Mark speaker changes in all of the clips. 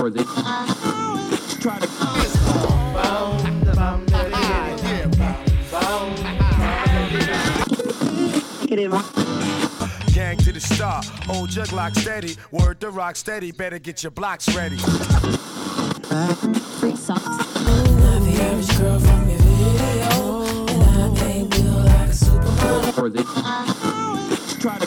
Speaker 1: Or they
Speaker 2: Try to
Speaker 3: Gang to the star, old jug lock steady. Word to rock steady, better get your blocks ready.
Speaker 4: Free socks.
Speaker 5: Not the average girl from your video, and I can't feel like a supermodel.
Speaker 1: or they
Speaker 3: Try to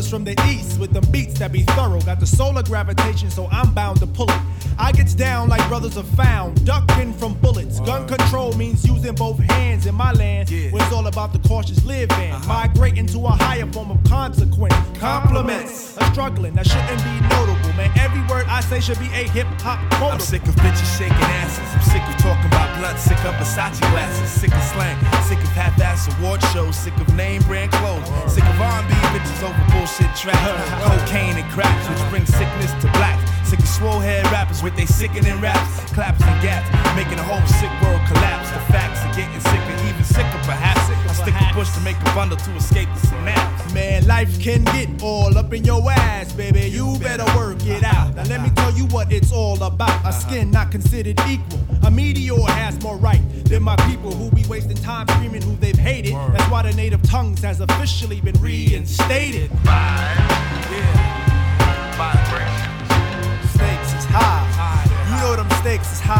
Speaker 6: Brothers from the east with them beats that be thorough. Got the solar gravitation, so I'm bound to pull it. I gets down like brothers are found, ducking from bullets. Gun control means using both hands in my land. Where it's all about the cautious living. Uh-huh. Migrating to a higher form of consequence. Compliments. Struggling that shouldn't be notable. Man, every word I say should be a hip hop quote.
Speaker 7: I'm sick of bitches shaking asses. I'm sick of talking about blood. Sick of Versace glasses. Sick of slang. Sick of half-ass award shows. Sick of name brand clothes. Sick of R&B bitches over bullshit tracks. Cocaine and cracks, which brings sickness to black. Sick of swole head rappers with they sickening raps, claps and gaps, making the whole sick world collapse. The facts are getting sicker, even sicker perhaps. I stick a bush to make a bundle to escape the synapse.
Speaker 6: Man, life can get all up in your ass, baby. You better work it out. Now let me tell you what it's all about. A uh-huh. skin not considered equal. A meteor has more right than my people who be wasting time screaming who they've hated. That's why the native tongues has officially been reinstated. Yeah. Stakes is high. You know them stakes is high.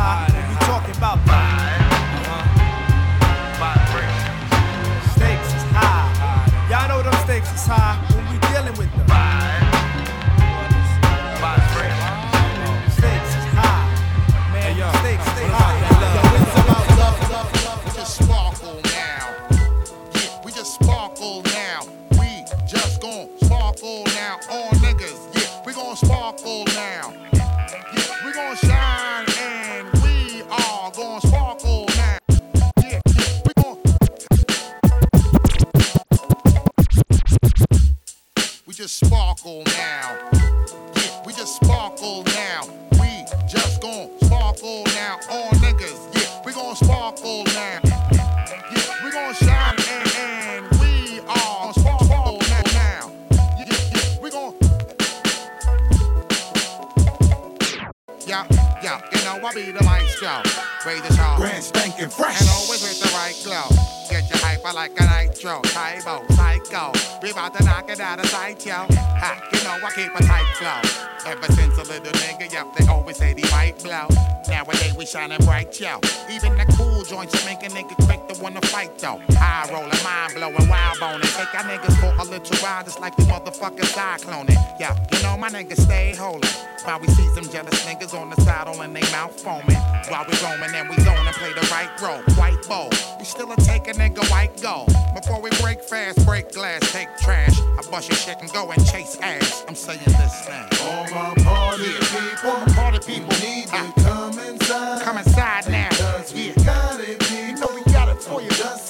Speaker 8: Though. High rolling, mind blowing, wild boning. Take our niggas for a little ride, just like the motherfuckers cycloning. Yeah, you know my niggas stay holding. While we see some jealous niggas on the saddle and they mouth foaming. While we roaming and we zone and play the right role. White bowl. We still a take a nigga white gold. Before we break fast, break glass, take trash. I bust your shit and go and chase ass. I'm saying this thing.
Speaker 9: All my party people,
Speaker 8: All my party people
Speaker 9: need
Speaker 8: Ah.
Speaker 9: to come inside.
Speaker 8: Come inside now.
Speaker 9: Cause we got it, people.
Speaker 8: You know we got it for you.
Speaker 9: Just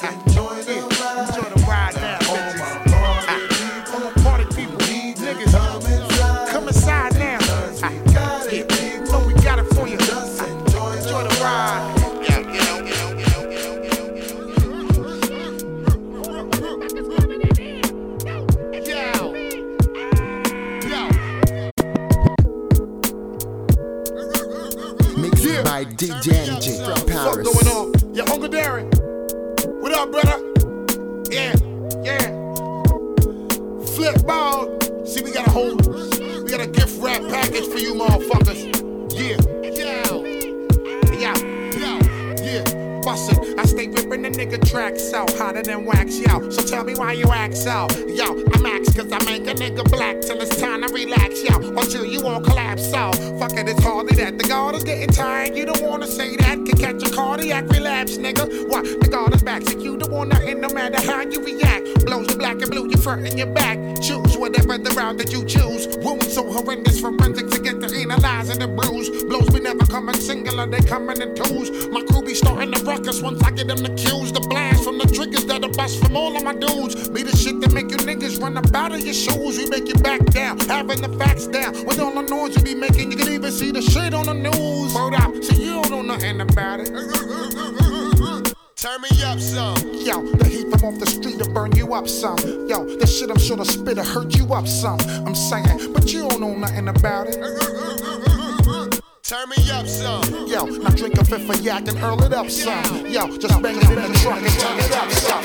Speaker 10: by DJ Enjay from
Speaker 8: What's going on? Yeah, Uncle Darren. What up, brother? Yeah, yeah. Flip ball. See, we got a whole, we got a gift wrap package for you motherfuckers. Yeah. Yeah. Yeah. I stay ripping the nigga tracks out hotter than wax, yo. So tell me why you act out. Yo, I'm ax cause I make a nigga black till it's time to relax, yo. Until you all collapse out. Fuck it, it's hardly that. The guard is getting tired. You don't wanna say that. Can catch a cardiac relapse, nigga. What? The guard is back. So you don't want nothing no matter how you react. Blows you black and blue, you front and your back. Choose whatever the route that you choose. Wounds so horrendous, forensics to get to analyze and the bruise. Blows be never coming singular, they coming in twos. My crew be starting the ruckus once I get them the cues. The blast from the triggers that are bust from all of my dudes. Be the shit that make you niggas run up out of your shoes. We make you back down, having the facts down. With all the noise you be making, you can even see the shit on the news. Word up, see you don't know nothing about it.
Speaker 9: Turn me up some.
Speaker 8: Yo, the heat from off the street to burn you up some. Yo, the shit I'm sure the spitter hurt you up some. I'm saying, but you don't know nothing about it.
Speaker 9: Turn me up some.
Speaker 8: Yo, now drink a fifth of yak and earl it up some. Yo, just bang it in the truck and turn it up some.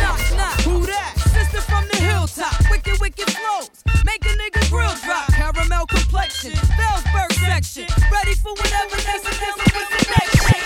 Speaker 11: Knock, knock, who that? Sister from the hilltop, wicked, wicked flows. Make a nigga grill drop, caramel complexion, Bellsburg section. Ready for whatever next, next, what's the next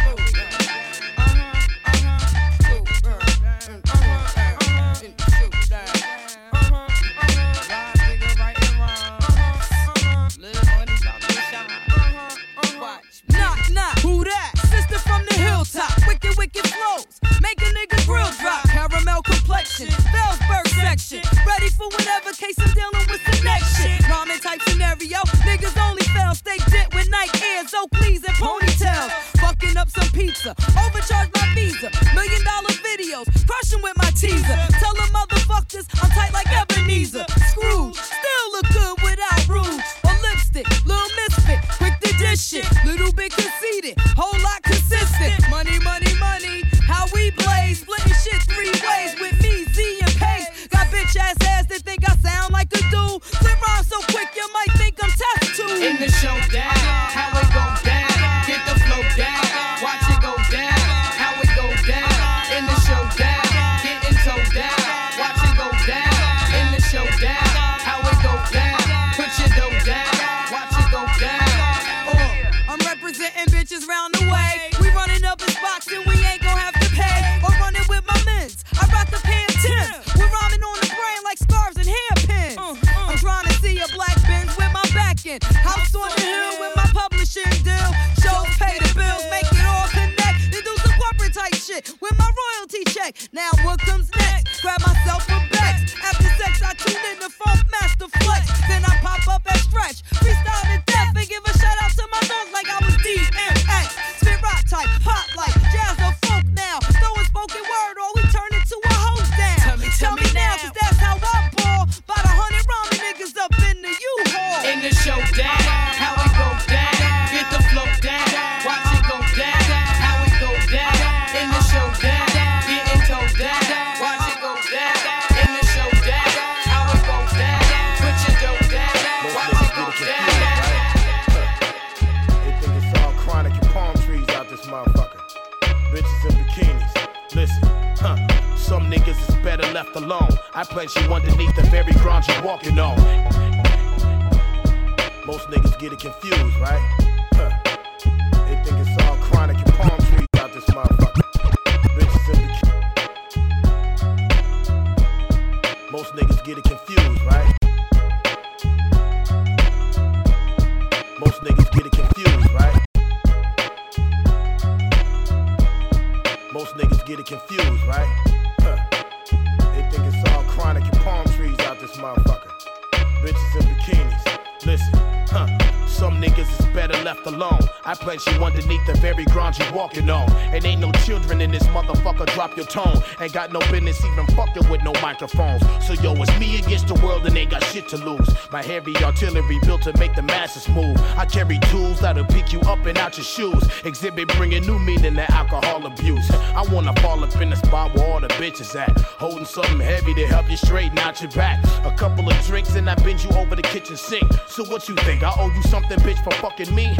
Speaker 11: My
Speaker 12: heavy artillery built to make the masses move. I carry tools that'll pick you up and out your shoes. Xzibit bringing new meaning to alcohol abuse. I wanna fall up in the spot where all the bitches at. Holding something heavy to help you straighten out your back. A couple of drinks and I bend you over the kitchen sink. So what you think? I owe you something, bitch, for fucking me?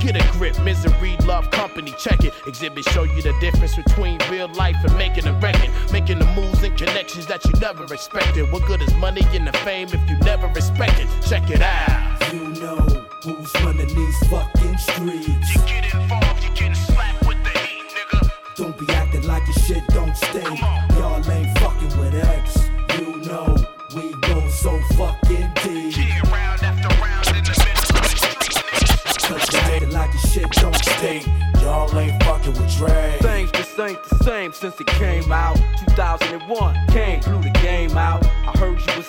Speaker 12: Get a grip, misery, love, company, check it. Xzibit show you the difference between real life and making a record. Making the moves and connections that you never expected. What good is money and the fame if you never respect it? Check it out.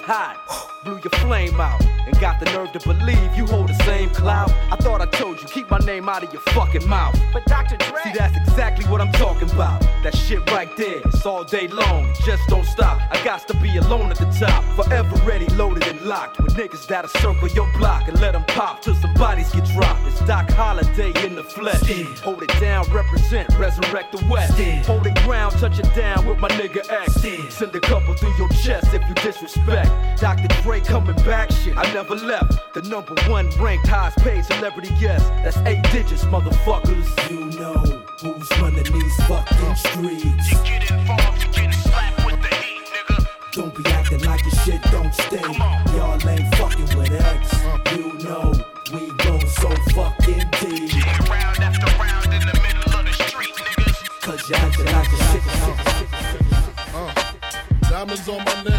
Speaker 13: Hot, blew your flame out, and got the nerve to believe you hold the same clout. I thought I told you, keep my name out of your fucking mouth. But Dr. Dre, see that's exactly what I'm talking about. That shit right there, it's all day long, it just don't stop. I got to be alone at the top, forever ready, loaded and locked. With niggas that'll circle your block and let them pop till some bodies get dropped. It's Doc Holliday in the flesh. Hold it down, represent, resurrect the West. Hold it ground, touch it down with my nigga X. Send a couple through your chest if you disrespect. Dr. Dre coming back, shit, I never left. The number one ranked highest paid celebrity guest. That's eight digits, motherfuckers.
Speaker 14: You know who's running these fucking streets.
Speaker 12: You get involved, you getting slapped with the heat, nigga.
Speaker 14: Don't be acting like your shit don't stink. Y'all ain't fucking with X. You know we go so fucking deep.
Speaker 12: Yeah, round after round in the middle of the street, niggas.
Speaker 14: Cause you acting like your shit don't stink.
Speaker 15: Uh, diamonds on my neck,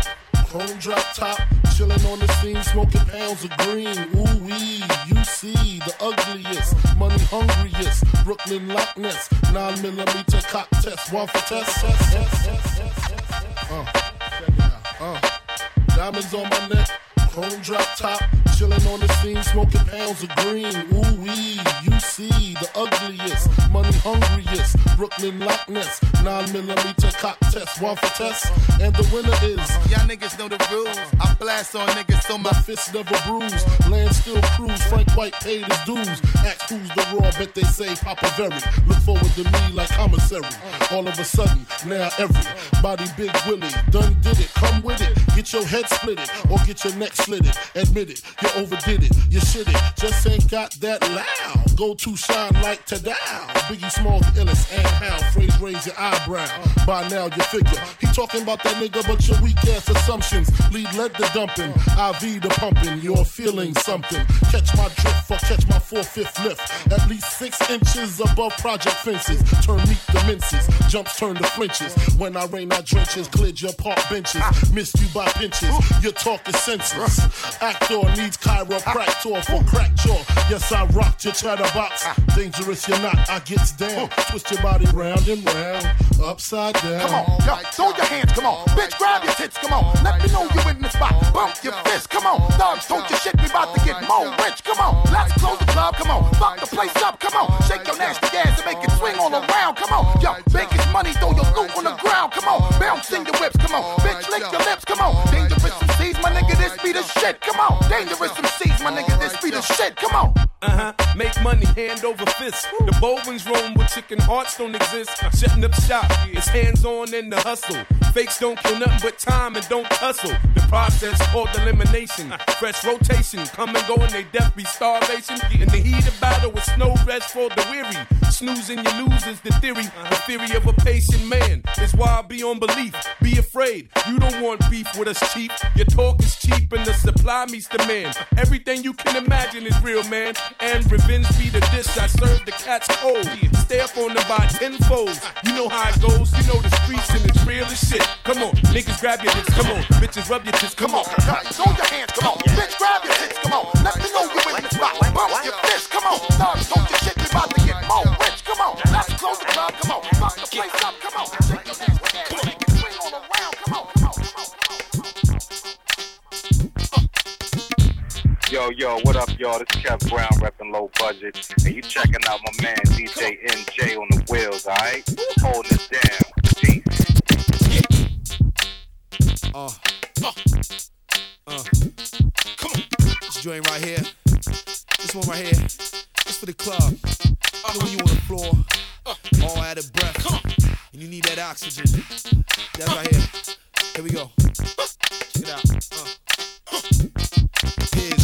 Speaker 15: chrome drop top, chilling on the scene, smoking pounds of green. Ooh wee, you see the ugliest, money hungriest, Brooklyn Loch Ness, nine millimeter cock test, one for test. test, test, test, test, test. Uh. Uh, diamonds on my neck. Chrome drop top, chilling on the scene, smoking pounds of green. Ooh wee, you see the ugliest, money hungriest, Brooklyn Loch Ness, nine millimeter cock test, one for test, and the winner is.
Speaker 8: Y'all niggas know the rules. I blast on niggas so
Speaker 15: My
Speaker 8: my
Speaker 15: fist never bruise. land still cruise. Frank White paid his dues. Ask who's the raw, bet they say Papa Very. Look forward to me like commissary. All of a sudden, now everybody Big Willie done did it. Come with it, get your head split it or get your neck slit it. Admit it, you overdid it, you shit it, just ain't got that loud. Go to shine like Tadal. Biggie Small, the illest, and how phrase raise your eyebrow. By now you figure he talking about that nigga, but your weak ass assumptions lead lead the dumping, IV the pumping. You're feeling something. Catch my drift or catch my four fifth lift. At least six inches above project fences. Turn meat to minces, jumps turn to flinches. When I rain, I drenches, cleared your park benches. Missed you by pinches. Your talk is senseless. Actor needs chiropractor for crack jaw. Yes, I rocked your chatterbox. Dangerous, you're not. I gets down. Twist your body round and round, upside down.
Speaker 8: Come on, yo, throw your hands, come on. Bitch, grab your tits, come on. Let me know you in the spot. Bump your fist, come on. Thugs, don't your shit, we about to get more rich, come on. Let's close the club, come on. Fuck the place up, come on. Shake your nasty ass and make it swing all around, come on. Yo, Vegas money, throw your loot on the ground, come on. Bounce in your whips, come on. Bitch, lick your lips, come on. Dangerous MCs, my nigga, this be the shit, come on. Dangerous MCs, my nigga, this be the shit, come on.
Speaker 16: Uh huh. Make money hand over fist. The bold ones roam where chicken hearts don't exist. Shutting up shop. It's hands on in the hustle. Fakes don't kill nothing but time and don't hustle. The process called elimination. Fresh rotation. Come and go and they death be starvation. In the heat of battle with snow rest for the weary. Snoozing you lose is the theory. The theory of a patient man is why I be on belief. Be afraid. You don't want beef with us cheap. Your talk is cheap and the supply meets demand. Everything you can imagine is real, man. And revenge be the dish I serve the cats cold. Stay up on the by tenfold. You know how it goes. You know the streets and it's real as shit. Come on, niggas grab your tits. Come on, bitches rub your tits. Come on,
Speaker 8: throw your hands, come on. Bitch, grab your tits, come on. Let me know you in the spot. Bump your fist, come on. Thugs,
Speaker 17: Yo, yo, what up, y'all? This is Kev Brown repping low budget. And you checking out my man DJ Enjay on the wheels, alright? Holding it down. Peace.
Speaker 7: Uh, uh, uh. Come on. This joint right here. This one right here. This for the club. You know when you on the floor, all out of breath, come and you need that oxygen. That right here. Here we go. Check it out.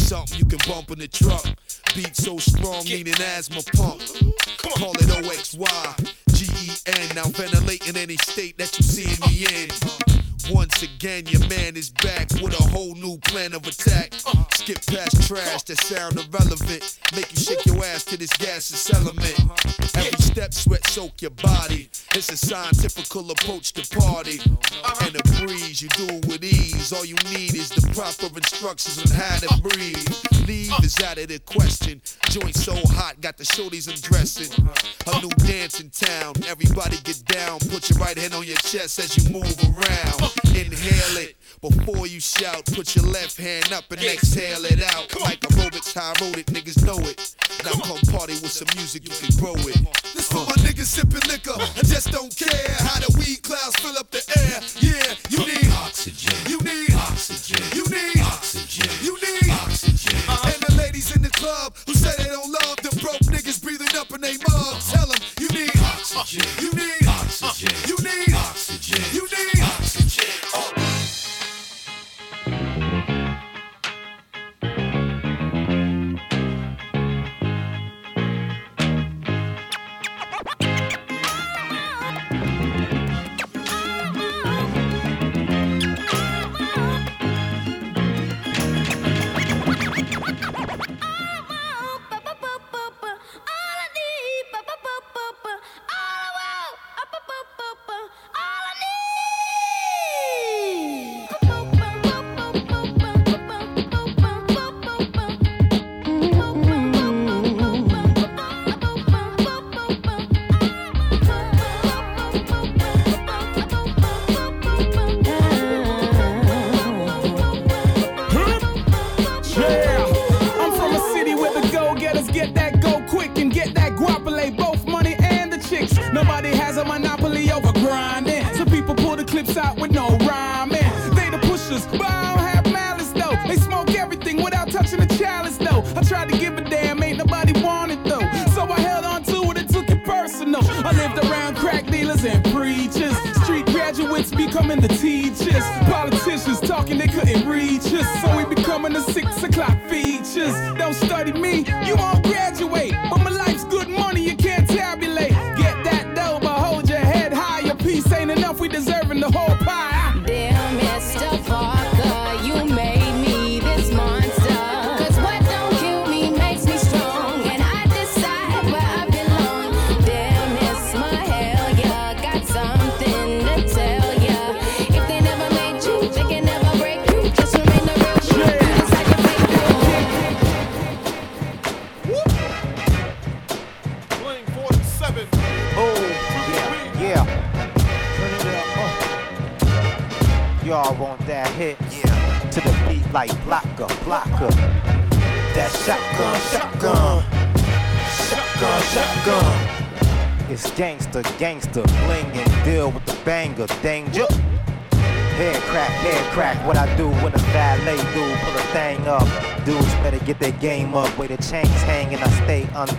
Speaker 7: Something you can bump in the truck. Beat so strong, an asthma pump. Call it OXY, G-E-N. Now ventilating any state that you see me in. Once again, your man is back with a whole new plan of attack. Skip past trash that sound irrelevant. Make you shake your ass to this gaseous element. Every step sweat soak your body. It's a scientific approach to party. And a breeze, you do it with ease. All you need is the proper instructions on how to breathe. Leave is out of the question. Joint so hot, got the shorties undressing. A new dance in town. Everybody get down. Put your right hand on your chest as you move around. Inhale it. Before you shout, put your left hand up and exhale it out. Like aerobics, how I wrote it, niggas know it. Now come party with some music, you can grow it. This for my niggas sipping liquor. I just don't care how the weed clouds fill up the air. Yeah, you need oxygen. You need oxygen. You need oxygen. You need oxygen. Uh-huh. And the ladies in the club who say they don't love the broke niggas breathing up in they mug. Tell them you need oxygen. You need oxygen. You need oxygen. You need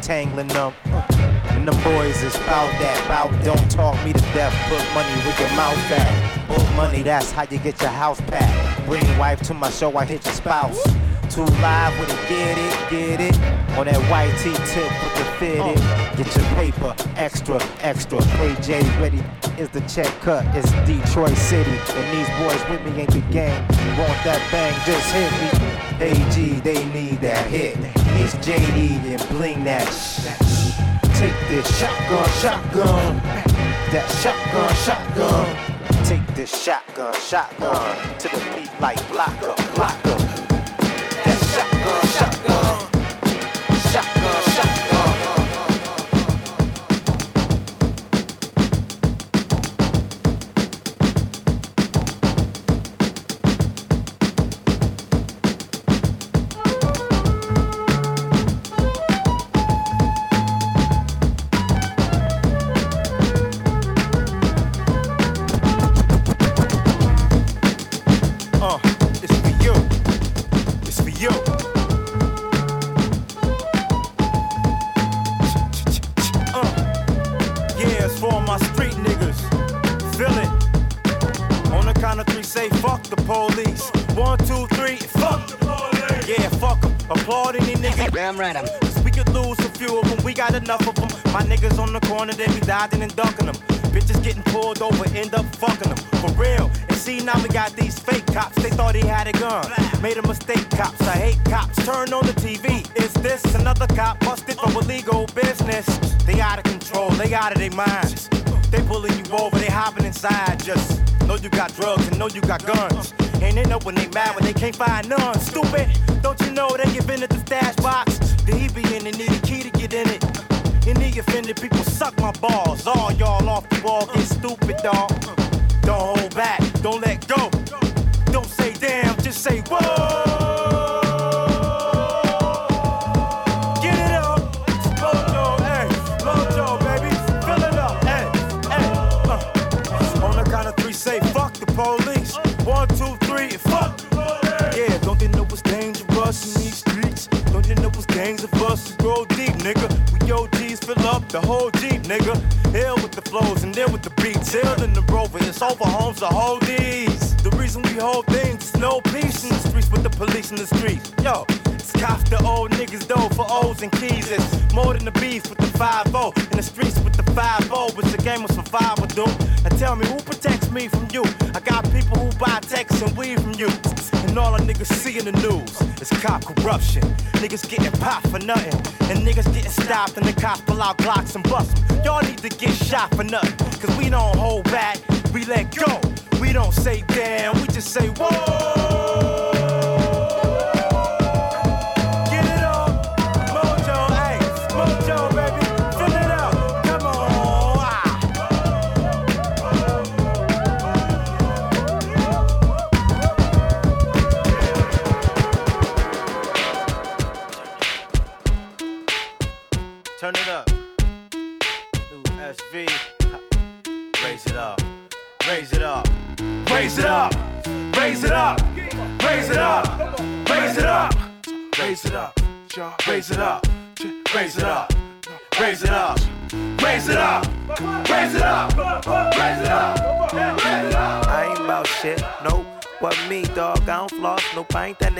Speaker 18: stay untangling them. And the boys is bout that, bout don't talk me to death, put money with your mouth back. Put money, that's how you get your house back. Bring your wife to my show, I hit your spouse. Too live with it, get it, get it. On that white tee tip with the fitted. Get your paper, extra, extra. AJ ready is the check cut. It's Detroit City, and these boys with me ain't the gang. Want that bang, just hit me. AG, they need that hit. It's JD and bling that. Take this shotgun, shotgun. That shotgun, shotgun. Take this shotgun, shotgun. To the beat like blocker, blocker.
Speaker 19: Dodging and ducking them. Bitches getting pulled over, end up fucking them. For real. And see, now we got these fake cops. They thought he had a gun. Made a mistake, cops. I hate cops. Turn on the TV. Is this another cop busted for illegal business? They out of control, they out of their minds. They pulling you over, they hopping inside. Just know you got drugs and know you got guns. And they know when they mad when they can't find none. Corruption. Niggas getting popped for nothing. And niggas getting stopped and the cops pull out Glocks and bust 'em. Y'all need to get shot for nothing. Cause we don't hold back, we let go. We don't say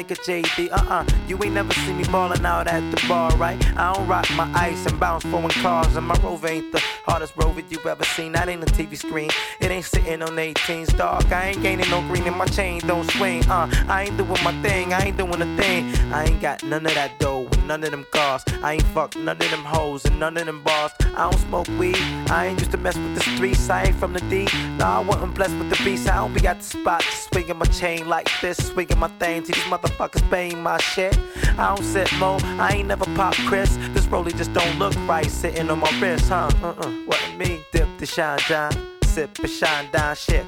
Speaker 18: That nigga JD, uh uh. You ain't never seen me ballin' out at the bar, right? I don't rock my ice and bounce foreign cars, and my rover ain't the hardest rover you ever seen. That ain't a TV screen, ain't sitting on 18s, dog. I ain't gaining no green and my chain don't swing, uh. I ain't doing my thing, I ain't doing a thing. I ain't got none of that dough none of them cars. I ain't fuck none of them hoes and none of them bars. I don't smoke weed, I ain't used to mess with the streets. I ain't from the D, nah, I wasn't blessed with the beast. I don't be at the spot just swinging my chain like this, swinging my thing till these motherfuckers paying my shit. I don't sit mo, I ain't never pop Chris. This rollie just don't look right sitting on my wrist, huh? Uh-uh, what me? Dip the shine, John. Sip and shine down shit.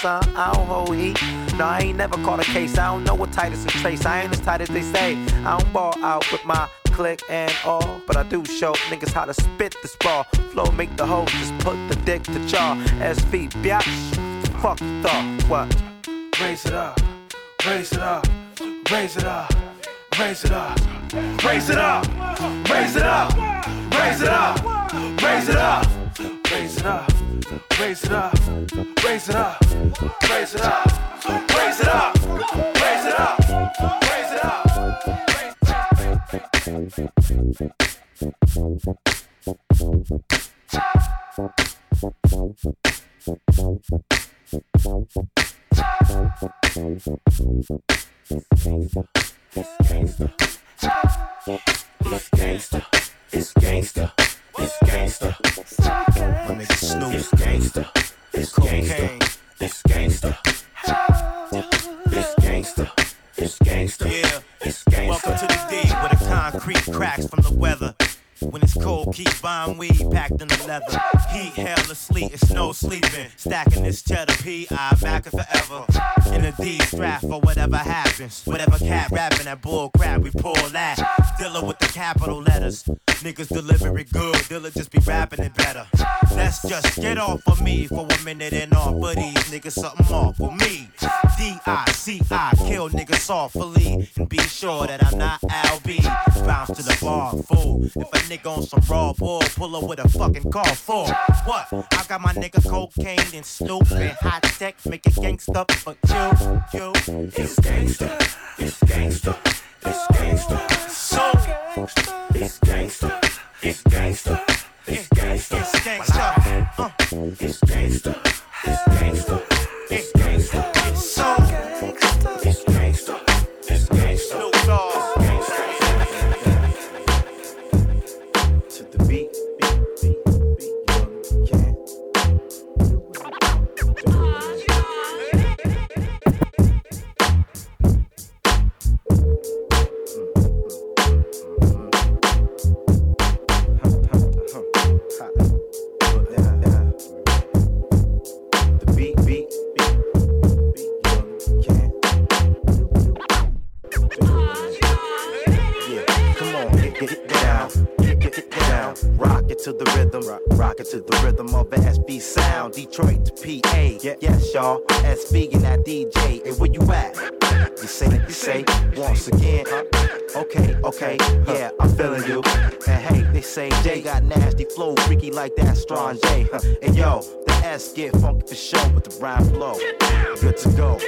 Speaker 18: Some? I don't hold heat. No, I ain't never caught a case. I don't know what Titus and Trace. I ain't as tight as they say. I don't ball out with my click and all. But I do show niggas how to spit this ball. Flow make the hoe just put the dick to jaw. SV, biatch. Fuck the thought. What?
Speaker 20: raise it up, raise it up, raise it up, raise it up, raise it up, raise it up, raise it up, raise it up, raise it up, raise it up, raise it up, raise it up, raise it up, raise it up, raise it
Speaker 21: up, raise it up. It's gangsta, it's gangsta, this gangster. My nigga Snoop. This gangster. This Kokane. This gangster. This gangster. This gangster.
Speaker 19: Yeah.
Speaker 21: This gangster.
Speaker 19: Welcome to the D where the concrete cracks from the weather. When it's cold, keep buying weed packed in the leather. Heat, hell, or sleet, it's no sleeping. Stacking this cheddar P, I back it forever. In a D strap for whatever happens. Whatever cat rapping that bull crap, we pull that. Dilla with the capital letters. Niggas deliver it good, Dilla just be rapping it better. Let's just get off of me for a minute and off of these niggas something off for me. D-I-C-I, kill niggas softly. And be sure that I'm not LB. Bounce to the bar, fool. If a nigga on some raw bull, pull up with a fucking car for what? I got my nigga Kokane and Snoop and hot tech, make it gangsta for you, you.
Speaker 21: It's gangsta, it's gangsta, it's gangsta.
Speaker 19: So
Speaker 21: It's gangsta, it's gangsta, it's gangsta.
Speaker 19: It's gangsta.
Speaker 21: It's gangsta, it's gangsta, it's gangsta.
Speaker 22: Rock it to the rhythm of the SV sound. Detroit to PA, yeah, yes, y'all. SV and that DJ, hey, where you at? You say, you say, once again. Okay, okay, yeah, I'm feeling you. And hey, they say Jay got nasty flow, freaky like that strong J. And yo, the S get funky for show with the rhyme flow. Good to go,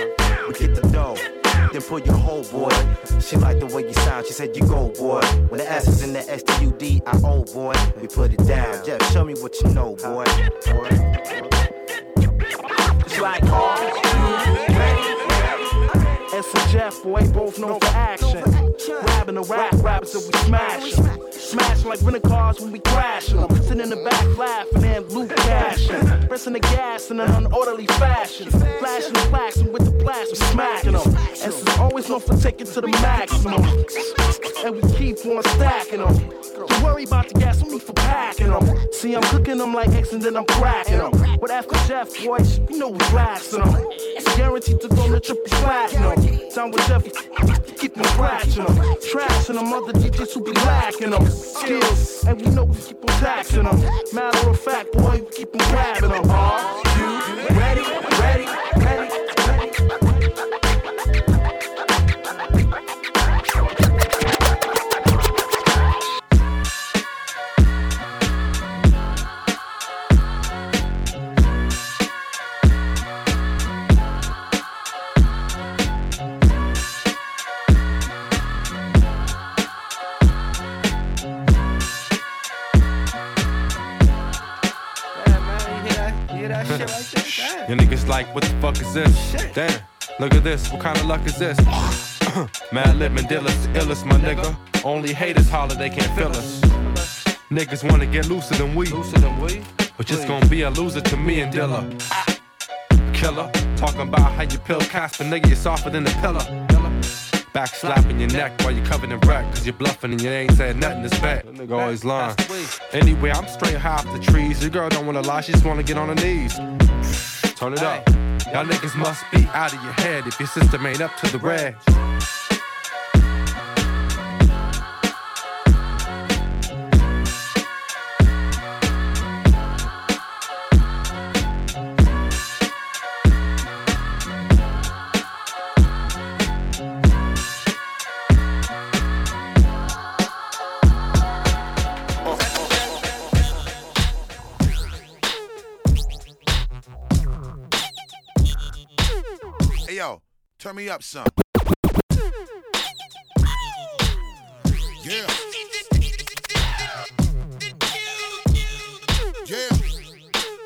Speaker 22: we get the dough. Then pull your whole boy. She liked the way you sound. She said you go, boy. When the S is in the S T U D I O, boy, we put it down. Jeff, show me what you know, boy.
Speaker 23: It's like? S and Jeff, boy, both known for action. Grabbing the rap rappers and we smash 'em. Smash like rental cars when we crash 'em. Sitting in the back laughing and loot cashing. Pressing the gas in an unorderly fashion. Flashing the plaques and with the blast, we smacking them. S is always known for taking to the maximum. And we keep on stacking them. Don't worry about the gas, no need for packing them. See, I'm cooking them like X and then I'm cracking them. But after Jeff, boys, you know we blasting them. It's guaranteed to go to triple platinum. Down with Jeff, keep them scratching them. Trashing them, other DJs who be lacking them. Skills, and we know we keep on taxing them. Matter of fact, boy, we keep on grabbing them. Are you ready? Ready? Ready?
Speaker 24: Damn, look at this, what kind of luck is this? Madlib and the illest, my nigga. Only haters holler, they can't feel us. Niggas wanna get looser than we. Looser than we? But just gonna be a loser to me and Dilla. Killer, talking about how you pill Casper, nigga, you're softer than a pillar. Back slapping your neck while you're covered in wreck, cause you're bluffing and you ain't said nothing to spec. Nigga always lying. Anyway, I'm straight high off the trees. Your girl don't wanna lie, she just wanna get on her knees. Turn it up. Y'all niggas must be out of your head if your system ain't up to the red.
Speaker 25: Turn me up, son. Yeah. Yeah.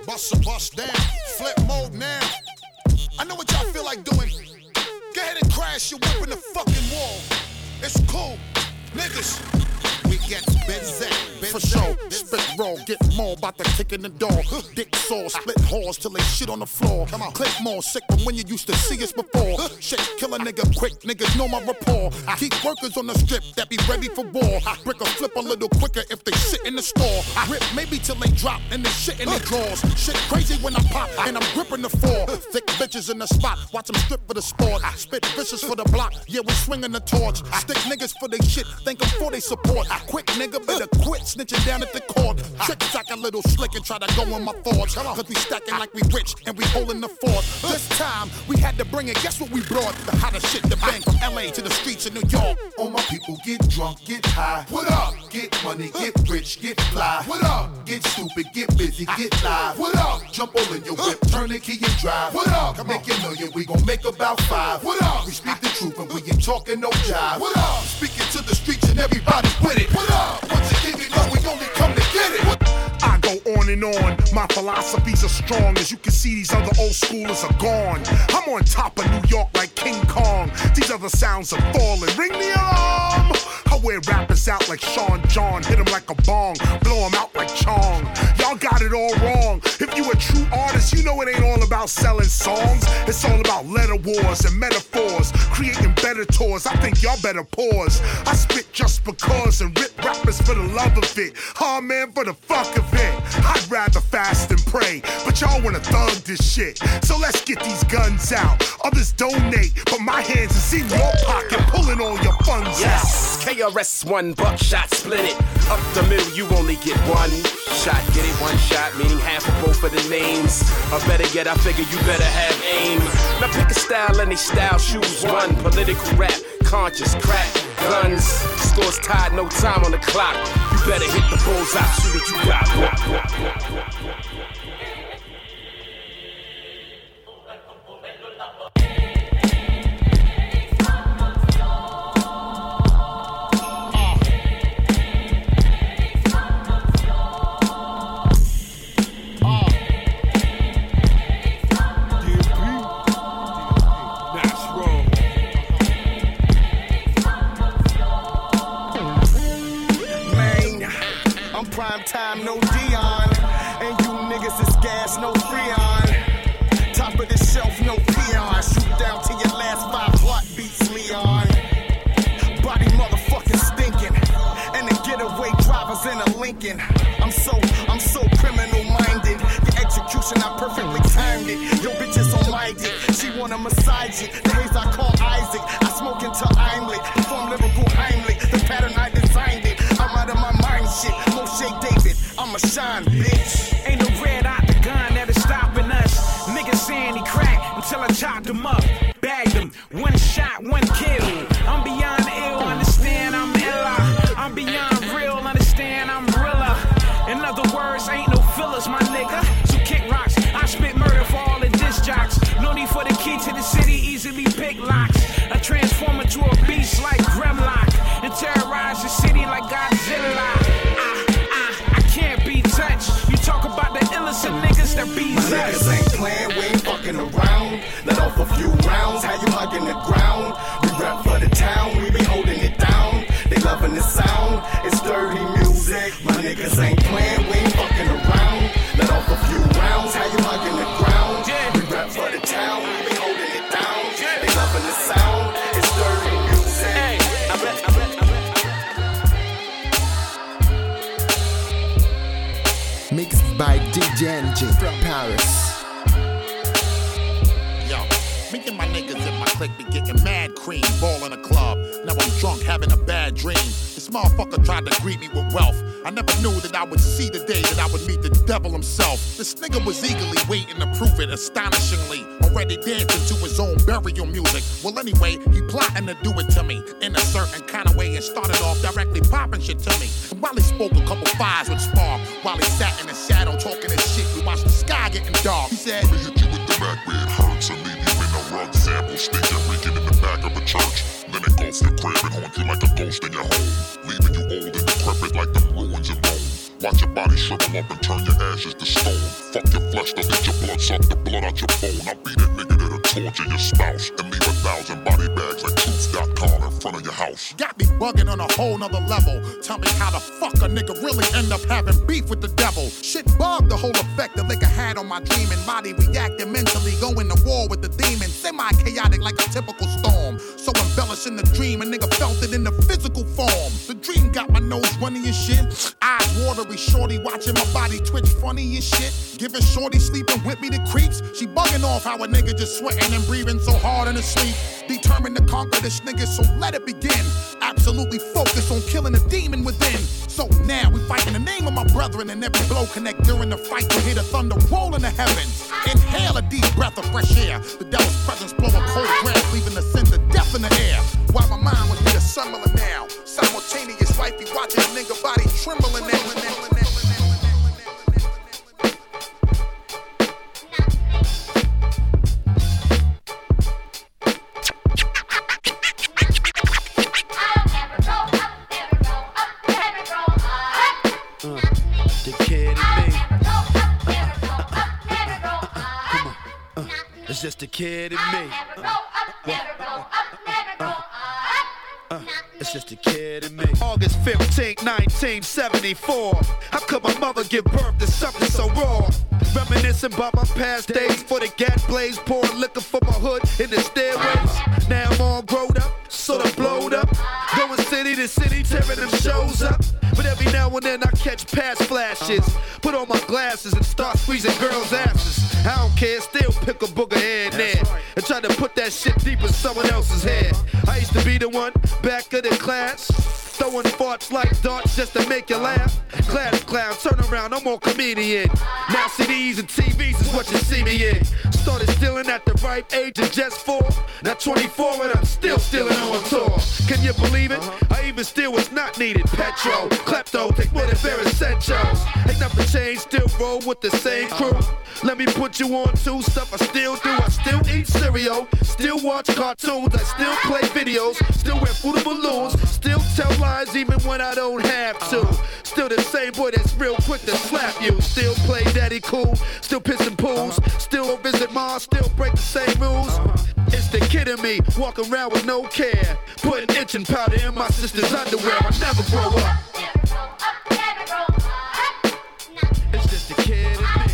Speaker 25: Bust a bust down. Flip mode now. I know what y'all feel like doing. Go ahead and crash your whip in the fucking wall. It's cool. Niggas. We get busy.
Speaker 8: For sure, spit raw, get more about the kick in the door. Dick saw, split halls till they shit on the floor. Come on, click more sick from when you used to see us before. Shit, kill a nigga quick, niggas know my rapport. Keep workers on the strip that be ready for war. Brick a flip a little quicker if they sit in the store. Rip maybe till they drop and they shit in their drawers. Shit crazy when I pop and I'm gripping the floor. Thick bitches in the spot, watch them strip for the sport. Spit vicious for the block, yeah, we swinging the torch. Stick niggas for they shit, thank them for they support. Quick nigga, better quit snitching down at the court. Trick a little slick and try to go in my thoughts. Cause we stacking like we rich and we holding the fort. This time, we had to bring it. Guess what we brought? The hottest shit, the bang from LA to the streets of New York.
Speaker 26: All my people get drunk, get high. What up? Get money, get rich, get fly. What up? Get stupid, get busy, get live. What up? Jump all in your whip, turn the key and drive. What up? Come make a million, we gon' make about five. What up? We speak the truth and we ain't talking no jive. What up? Speaking to the streets and everybody with it. What up? Once only come to get it.
Speaker 8: I go on and on. My philosophies are strong. As you can see, these other old schoolers are gone. I'm on top of New York like King Kong. These other sounds are falling. Ring the alarm! I wear rappers out like Sean John. Hit 'em like a bong. Blow 'em out like Chong. Y'all got it all wrong. If you a true artist, you know it ain't all about selling songs. It's all about letter wars and metaphors. Creating better tours. I think y'all better pause. I spit just because and rip rappers for the love of it. Oh man, for the fuck of it. I'd rather fast and pray, but y'all wanna thug this shit. So let's get these guns out. Others donate, but my hands is in your pocket, pulling all your funds
Speaker 27: Yes, KRS one buckshot split it. Up the middle, you only get one shot. Get it one shot, meaning half of both of the names. Or better yet, I figure you better have aim. Now pick a style, any style, choose one. Political rap, conscious crack, guns. Scores tied, no time on the clock. You better hit the bullseye, shoot what
Speaker 28: you
Speaker 8: got. Sweating and breathing so hard in the sleep. Determined to conquer this nigga, so let it begin. Absolutely focused on killing the demon within. So now we fight in the name of my brethren, and every blow connect during the fight. You hear the thunder roll in the heavens. Inhale a deep breath of fresh air. The devil's presence blow a cold breath, leaving the scent of death in the air. While my mind was be summoner now. Simultaneous wifey watching a nigga body trembling now.
Speaker 7: Uh, kid in me. Uh, uh, uh, it's just a kid in me. August 15, 1974. How could my mother give birth to something so raw? Reminiscing about my past days for the gas blaze, pouring liquor for my hood in the stairways. Now I'm all grown up, sort of blowed up. Going city to city, tearing them shows up. But every now and then I catch past flashes. Put on my glasses and start squeezing girls' asses. I don't care, the one back of the class. Throwing farts like darts just to make you laugh. Class clown, turn around, I'm more comedian. Now CDs and TVs is what you see me in. Started stealing at the ripe age of just four. Now 24 and I'm still stealing on tour. Can you believe it? Uh-huh. I even steal what's not needed. Petro, klepto, take more than bare essentials. Ain't nothing changed, still roll with the same uh-huh. crew. Let me put you on to stuff I still do. I still eat cereal, still watch cartoons, I still play videos, still wear fruit balloons, still tell lies even when I don't have to. Uh-huh. Still the same boy that's real quick to slap you. Still play daddy cool, still pissing pools, still visit mom, still break the same rules. It's the kid in me, walking around with no care. Putting itching powder in my sister's underwear. I never grow up. It's just the kid in me.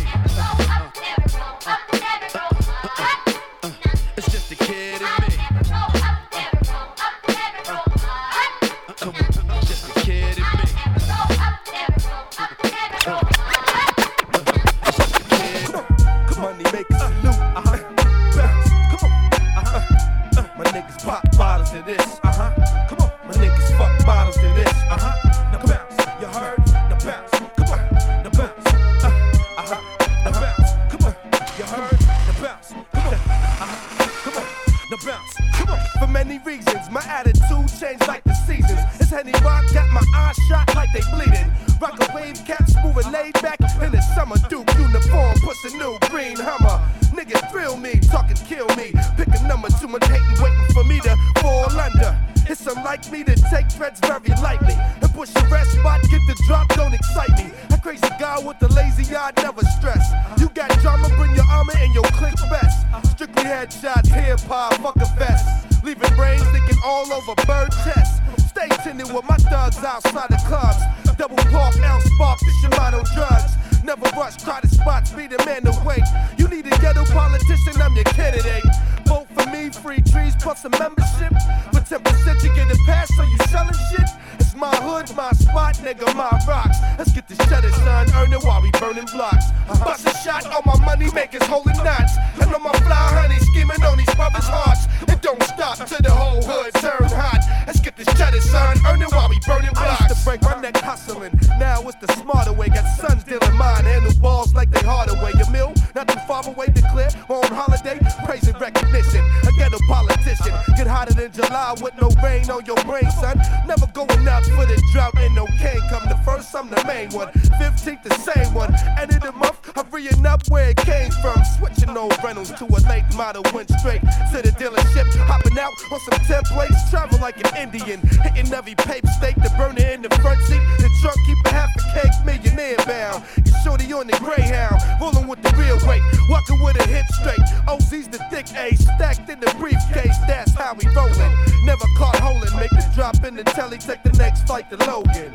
Speaker 9: Laid back in the summer. Duke uniform, push a new green Hummer. Niggas thrill me, talking kill me. Pick a number, too much hating, waiting for me to fall under. It's unlike me to take threats very lightly. And push a rest spot, get the drop, don't excite me. A crazy guy with the lazy eye, never stress. You got drama, bring your armor and your click's best. Strictly headshots, hip hop, fuck a vest. Leaving brains thinking all over bird chest. Stay tinted with my thugs outside the clubs. Double park, L spark, the Shimano drugs. Never rush, try to spot, speed a man away. You need a ghetto politician, I'm your candidate. Vote for me, free trees plus a membership. For 10% you get a pass, so you selling shit? My hood, my spot, nigga, my rocks. Let's get this cheddar, son, earn it while we burning blocks. Bust a shot, all my money makers holding knots. And on my fly honey, scheming on these brothers' hearts. It don't stop till the whole hood turn hot. Let's get this cheddar, son, earn it while we burning blocks. I used to break my neck hustling, now it's the smarter way. Got sons dealing mine, handle balls like they hard away. A mill, not too far away, declare my own holiday. Praise and recognition, I get a ghetto politician. Get hotter than July with no rain on your brain, son. Never going out for the drought and no cane. Come the first, I'm the main one. 15th, the same one. End of the month, I'm reeing up where it came from. Switching old Reynolds to a late model, went straight to the dealership. Hopping out on some templates, travel like an Indian. Hitting every paper steak, the burner in the front seat. The trunk keep a half a cake, millionaire bound. You shorty on the Greyhound, rolling with the real weight. Walking with a hip straight. OZ's the thick A, stacked in the briefcase. That's how we rollin'. Never caught holding, make a drop in the telly, take the next flight to Logan.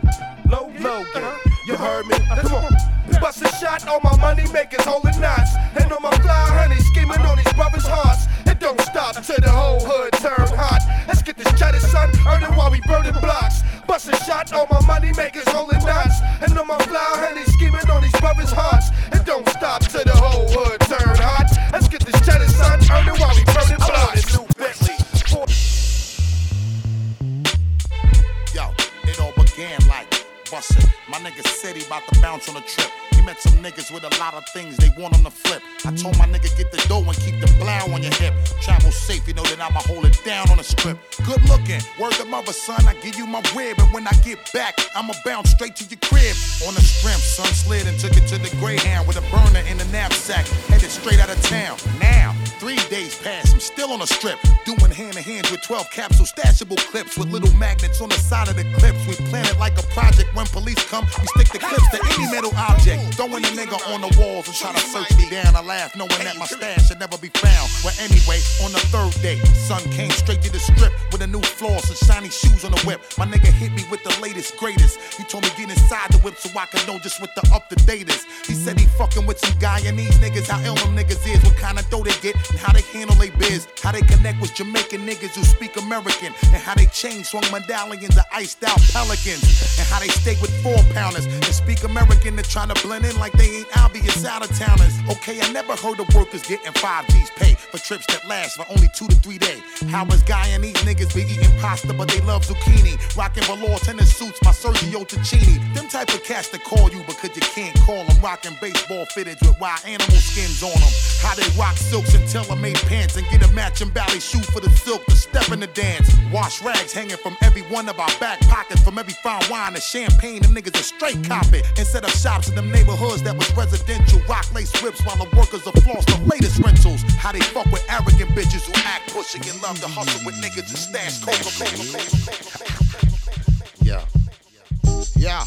Speaker 9: Logan, Logan. Uh-huh. You heard me? Come on. Bust a shot on my money makers holding knots. And on my fly honey scheming on these brothers' hearts. Don't stop till the whole hood turn hot. Let's get this cheddar, son. Earn it while we burning blocks. Bust a shot on my money makers holding knots. And on my fly honey scheming on these brothers' hearts. It don't stop till the whole hood turn hot. Let's get this cheddar, son. Earn it while we burning blocks. New Bentley.
Speaker 8: Yo, it all began like bustin'. My nigga said he about to bounce on a trip. Met some niggas with a lot of things they want on the flip. I told my nigga get the dough and keep the blow on your hip. Travel safe, you know that I'ma hold it down on the script. Good looking, word to mother, son. I give you my rib, and when I get back, I'ma bounce straight to your crib. On the strength, son, slid and took it to the Greyhound with a burner in the knapsack. Headed straight out of town. Now, three days past, I'm still on the strip. Doing hand to hand with 12 capsule stashable clips with little magnets on the side of the clips. We plan it like a project. When police come, we stick the clips to any metal object. Throwing a nigga on the walls and try to search me down. I laugh knowing that my stash should never be found. Well, anyway, on the third day, son came straight to the strip with a new floss and shiny shoes on the whip. My nigga hit me with the latest, greatest. He told me get inside the whip so I could know just what the up to date is. He said he fucking with some Guyanese niggas, how ill them niggas is, what kind of dough they get, and how they handle they biz. How they connect with Jamaican niggas who speak American, and how they change swung medallions to iced out pelicans, and how they stay with four pounders and speak American to try to blend in like they ain't obvious out of towners. Okay, I never heard of workers getting 5 G's pay for trips that last for only two to three days. How is Guy and these niggas be eating pasta, but they love zucchini? Rocking velour tennis suits, my Sergio Tacchini. Them type of cats that call you because you can't call them. Rocking baseball fitteds with wild animal skins on them. How they rock silks and tailor-made pants and get a matching ballet shoe for the silk to step in the dance. Wash rags hanging from every one of our back pockets, from every fine wine and champagne. Them niggas are straight cop it. And set shops in them neighborhoods that was residential. Rock lace whips while the workers are floss the latest rentals. How they fuck with arrogant bitches who act pushy and love to hustle with niggas and stash coca Yeah. Yeah,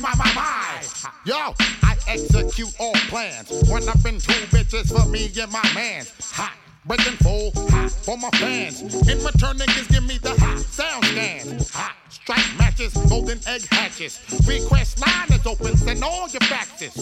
Speaker 8: my, my, my. Yo, I execute all plans. When I've been two bitches for me and my mans. Hot. Breaking full hot for my fans. In return, niggas give me the hot sound scans. Hot strike matches, golden egg hatches. Request line is open, send all your faxes.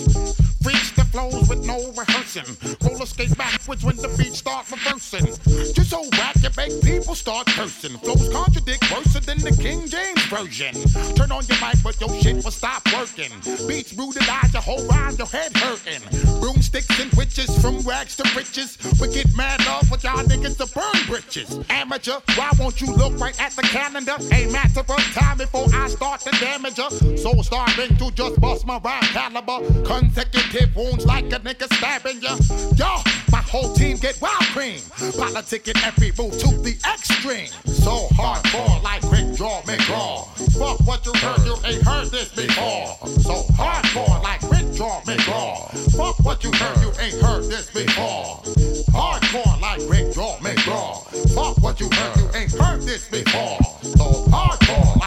Speaker 8: Reach the flows with no rehearsing. Roller skate backwards when the beat start reversing. Just so whack, you make people start cursing. Flows contradict worse than the King James version. Turn on your mic, but your shit will stop working. Beats rooted eyes, your whole ride, your head hurting. Broomsticks and witches from rags to riches. We get mad love with y'all niggas to burn britches. Amateur, why won't you look right at the calendar? A matter of time before I start to damage her. So starting to just bust my rhyme caliber. Consecutive wounds like a nigga stabbing ya. Yo, my whole team get wild cream. Politicking every move to the extreme. So hardcore like Quick Draw McGraw. Fuck what you heard, you ain't heard this before. So hardcore like Quick Draw McGraw. Fuck what you heard, you ain't heard this before. Hardcore like Quick Draw McGraw. Fuck what you heard, you ain't heard this before. So hardcore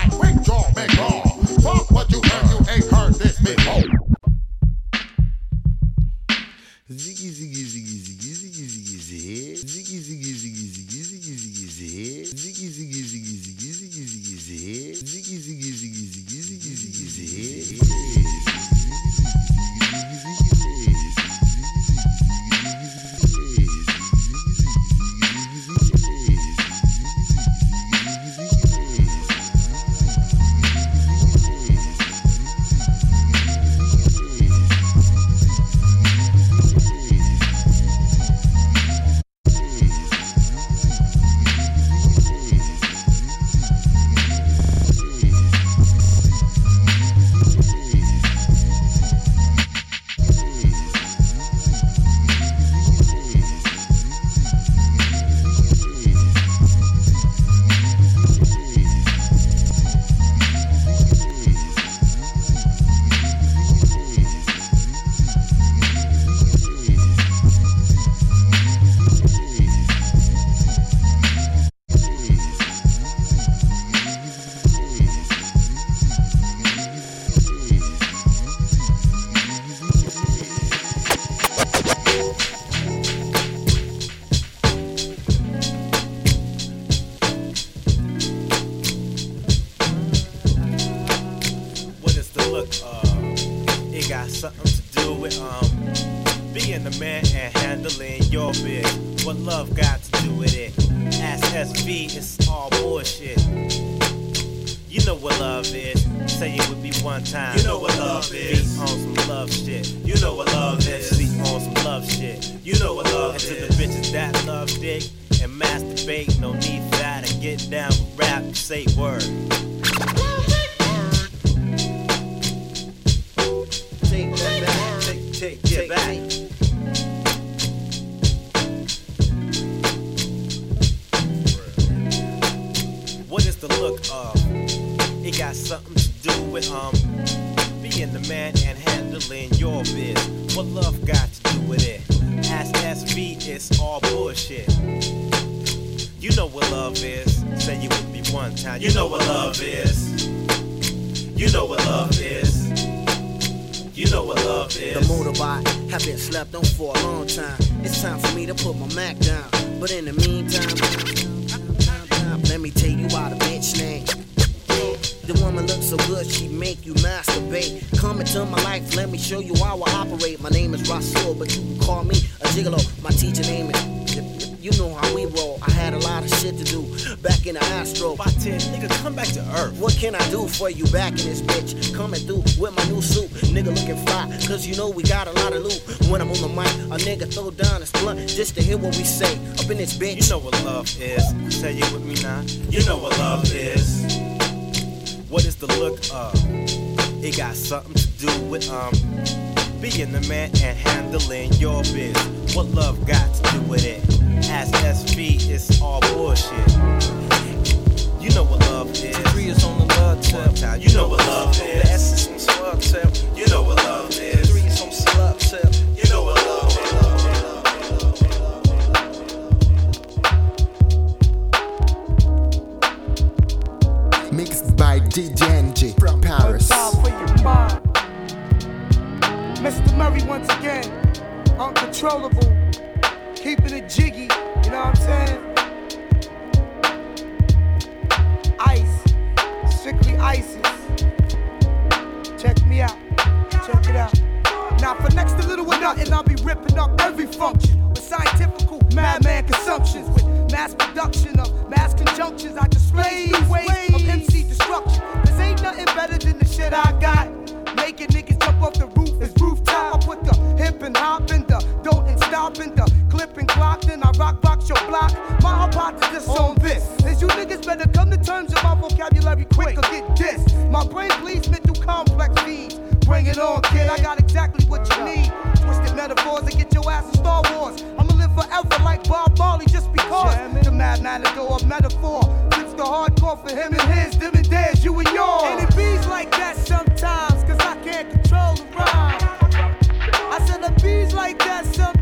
Speaker 29: again, uncontrollable, keeping it jiggy, you know what I'm saying? Ice, strictly ISIS. Check me out, check it out. Now for next to little or nothing, I'll be ripping up every function with scientific madman consumptions with mass production of mass conjunctions. I display the way of MC destruction. Cause ain't nothing better than the shit I got. Making niggas jump off the roof is rude flipping, hopping, the dope and stopping, the clipping, clocked, and I rock box your block. My hypothesis on this is you niggas better come to terms with my vocabulary quick or get this. My brain bleeds mental complex needs. Bring it on, kid, I got exactly what you need. Twisted metaphors and get your ass in Star Wars. I'ma live forever like Bob Marley just because. The mathematical a metaphor It's the hardcore for him and his, them and theirs, you and yours. And it bees like that sometimes, cause I can't control the rhyme like that sometimes.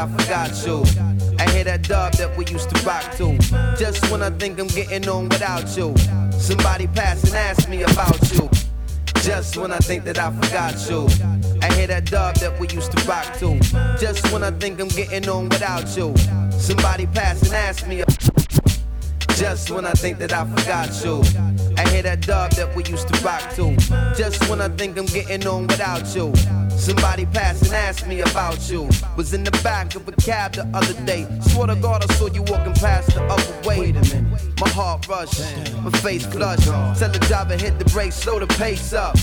Speaker 29: I
Speaker 30: forgot you. I hear that dub that we used to rock to. Just when I think I'm getting on without you. Somebody pass and ask me about you. Just when I think that I forgot you. I hear that dub that we used to rock to. Just when I think I'm getting on without you. Somebody pass and ask me. Just when I think that I forgot you. I hear that dub that we used to rock to. Just when I think I'm getting on without you. Somebody passed and asked me about you. Was in the back of a cab the other day. Swear to God, I saw you walking past the other way. Wait a minute. My heart rushed, my face flushed. Tell the driver hit the brakes, slow the pace up.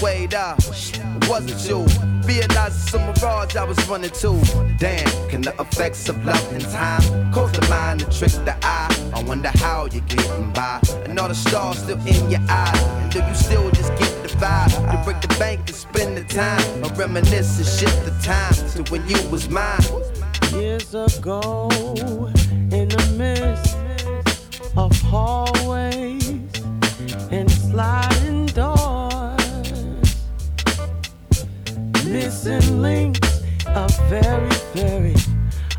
Speaker 30: Wait up, it wasn't you. Realize it's a mirage I was running to. Damn, can the effects of love and time cause the mind to trick the eye? I wonder how you're getting by. And all the stars still in your eyes. And do you still just get the vibe? To break the bank and spend the time. Or reminisce and shift the time to when you was mine.
Speaker 31: Years ago, in the midst of hallways and sliding doors, missing links, are very, very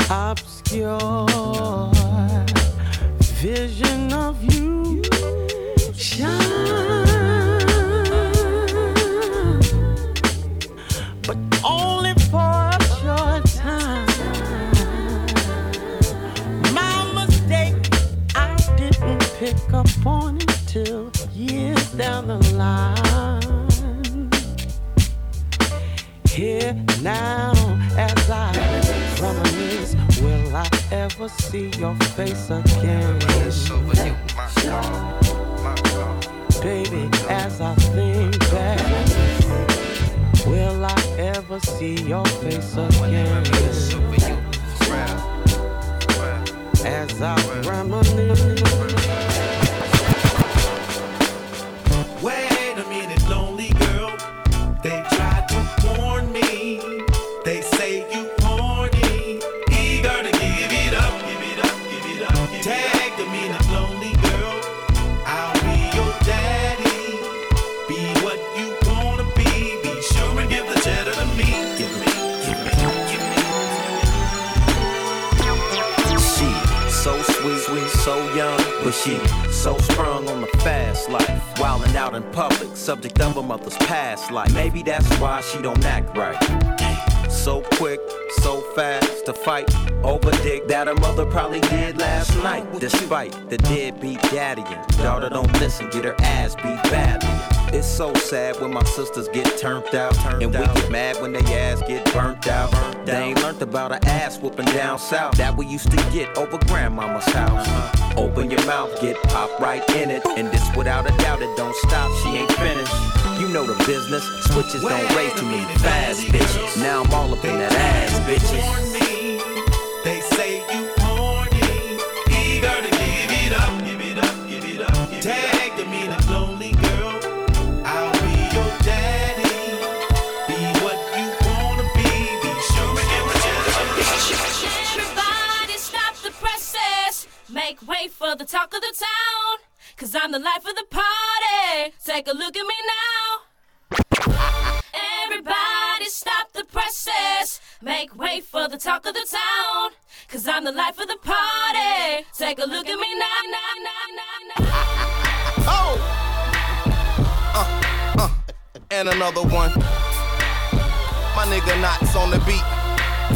Speaker 31: obscure vision of you shine, but only for a short time. My mistake, I didn't pick up on it till years down the line. Here now, ever see your face again? Baby, as I think back, will I ever see your face again? As I reminisce.
Speaker 19: But she so sprung on the fast life. Wildin' out in public, subject of a mother's past life. Maybe that's why she don't act right. So quick, so fast to fight over dick that her mother probably did last night. Despite the deadbeat daddy and daughter don't listen, get her ass beat badly. It's so sad when my sisters get turned out, and we get mad when they ass get burnt out. They ain't learned about an ass whooping down south that we used to get over grandmama's house. Open your mouth, get popped right in it, and this without a doubt it don't stop. She ain't finished. You know the business. Switches don't raise too many fast bitches. Now I'm all up in that ass, bitches.
Speaker 4: Way for the talk of the town. Cause I'm the life of the party. Take a look at me now. Everybody stop the presses. Make way for the talk of the town. Cause I'm the life of the party. Take a look at me now, now, now, now, now.
Speaker 28: Oh! Uh, uh, and another one. My nigga Nottz on the beat.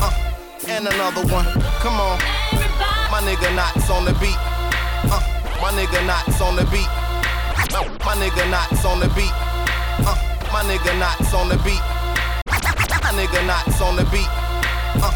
Speaker 28: Uh, and another one. Come on. My nigga Nottz on the beat. Uh, my nigga Nottz on the beat. Uh, my nigga Nottz on the beat. Uh, my nigga Nottz on the beat. My nigga Nottz on the beat. Uh,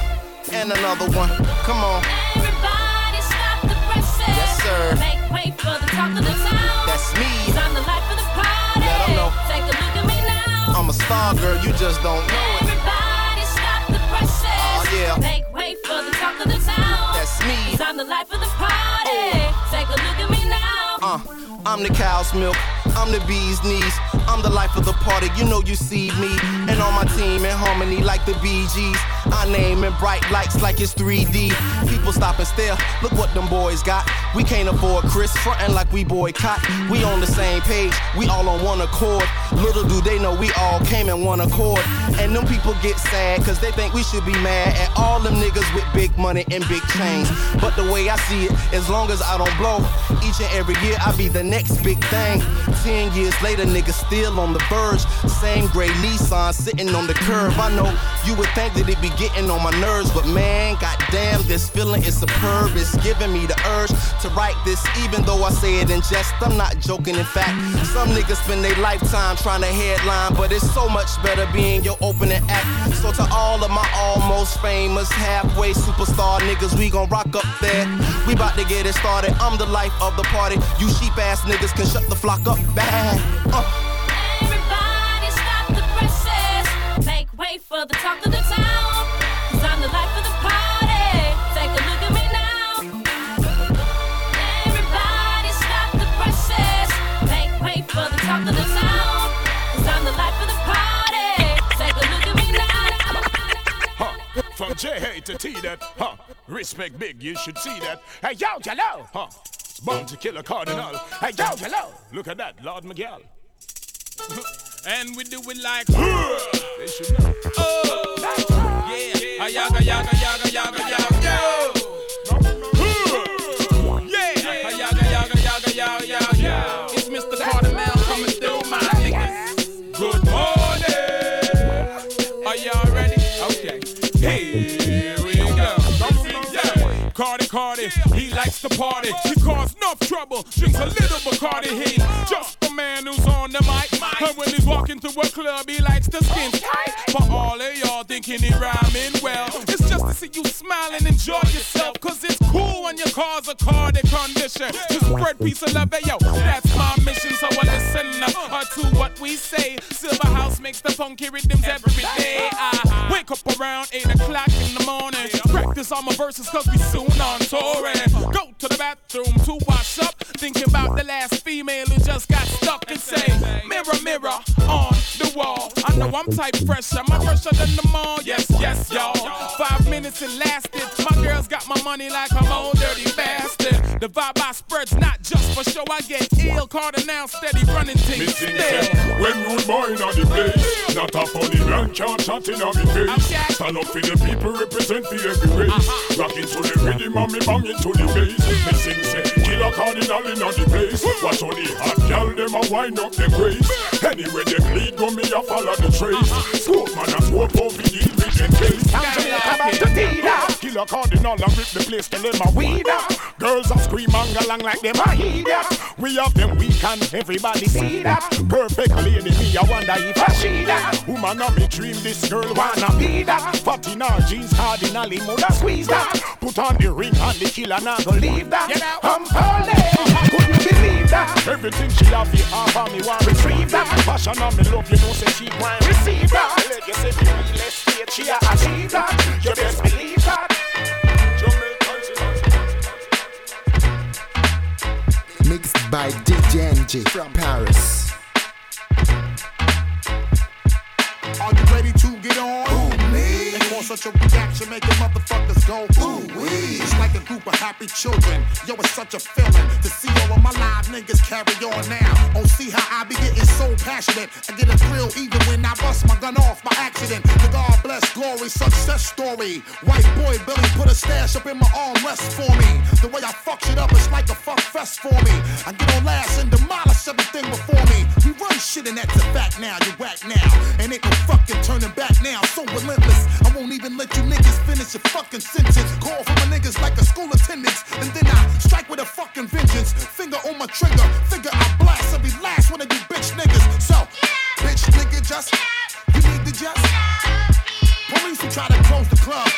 Speaker 28: and another one. Come on.
Speaker 4: Everybody stop the presses.
Speaker 28: Yes, sir.
Speaker 4: Make way for the talk of the town.
Speaker 28: That's me.
Speaker 4: I'm the life of the party.
Speaker 28: Let know.
Speaker 4: Take a look at me now.
Speaker 28: I'm a star girl, you just don't know it.
Speaker 4: Everybody stop the presses.
Speaker 28: Oh, yeah.
Speaker 4: Make way for the talk of the town.
Speaker 28: That's me.
Speaker 4: Cause I'm the life of the party. Take a look at me now.
Speaker 28: Uh, I'm the cow's milk, I'm the bee's knees. I'm the life of the party. You know you see me. And on my team in harmony like the Bee Gees. I name in bright lights like it's 3D. People stop and stare. Look what them boys got. We can't afford Chris, frontin' like we boycott. We on the same page, we all on one accord. Little do they know we all came in one accord. And them people get sad, cause they think we should be mad at all them niggas with big money and big chains. But the way I see it, as long as I don't blow, each and every year I be the next big thing. Ten years later, niggas still on the verge. Same gray Nissan sitting on the curb. I know you would think that it be getting on my nerves, but man, goddamn, this feeling is superb. It's giving me the urge to write this, even though I say it in jest. I'm not joking, in fact. Some niggas spend their lifetime trying to headline, but it's so much better being your opening act. So to all of my almost famous halfway superstar niggas, we gon' rock up there. We about to get it started. I'm the life of the party. You sheep ass niggas can shut the flock up bad. Uh.
Speaker 4: Presses. For the talk of the town. Cause I'm the life of the party. Take a look at me now. Everybody stop the presses. Make way for the talk of the town. Cause I'm the life of the party. Take a look at me now.
Speaker 32: Huh. From J to T that, huh? Respect big, you should see that. Hey, yo, hello, huh? Born to kill a cardinal. Hey, yo, hello. Look at that, Lord Miguel.
Speaker 33: And we do it like they should know. Oh, yeah, yaga yaga yaga yaga yaga he likes party. He cause enough trouble, drinks a little Bacardi. He just a man who's on the mic. And when he's walking through a club, he likes to skin tight. For all of y'all thinking he rhyming well, it's just to see you smile and enjoy yourself. Cause it's cool when your car's a cardi condition. To spread peace and love, yo, that's my mission. So I listen uh, to what we say. Silver House makes the funky rhythms every day. I wake up around 8 o'clock in the morning. Practice all my verses cause we soon on tour. And to the bathroom to wash up. Thinking about the last female who just got stuck and say, Mirror, mirror on the wall. I know I'm type fresher, my fresher than the mall. Yes, yes, y'all. Five minutes it lasted. My girls got my money like I'm old dirty bastard. The vibe I spread's not just for show. I get ill, Kardinal steady running things still.
Speaker 32: When rude boy in the place, not a funny man can't chat in me face. Stand up for the people, represent for every race. Uh-huh. Rocking to the rhythm and me bang into the bass. Me sing say, kill a Kardinal in the place. Watch all the hot gal them a wind up them waist. Anyway them lead go me a follow the trace. Smoke man a smoke over the vision case. Jamaica back to Tida. Kill a Kardinal and rip the place till them a weed up. Girls a scream and along like them a idiot. We have them weak and everybody see that. Perfect lady me I wonder if I she that. Woman of me dream this girl wanna be that. Fat in her jeans cardinal he mother squeeze that. Put on the ring and the killer not go leave that. I'm falling. Couldn't believe that. Everything she have the half of me want retrieve that. Passion on me love you know say she want receive that. Legacy be real estate she a achieve that. You best believe that.
Speaker 34: By DJ Enjay from Paris.
Speaker 8: Are you ready to get on? Cause such a reaction, the motherfuckers go, ooh, wee. It's like a group of happy children. Yo, it's such a feeling to see all of my live niggas carry on now. Oh, see how I be getting so passionate. I get a thrill even when I bust my gun off by accident. The God bless glory, success story. White boy Billy put a stash up in my armrest for me. The way I fuck shit up, it's like a fuck fest for me. I get on last and demolish everything before me. We run shit and that's a fact now. You whack now. And ain't no fucking turning back now. So relentless. I won't even let you niggas finish your fucking sentence. Call for my niggas like a school attendance. And then I strike with a fucking vengeance. Finger on my trigger. Figure I blast every last one of you bitch niggas. So, bitch nigga, just. You need to just. Police who try to close the club.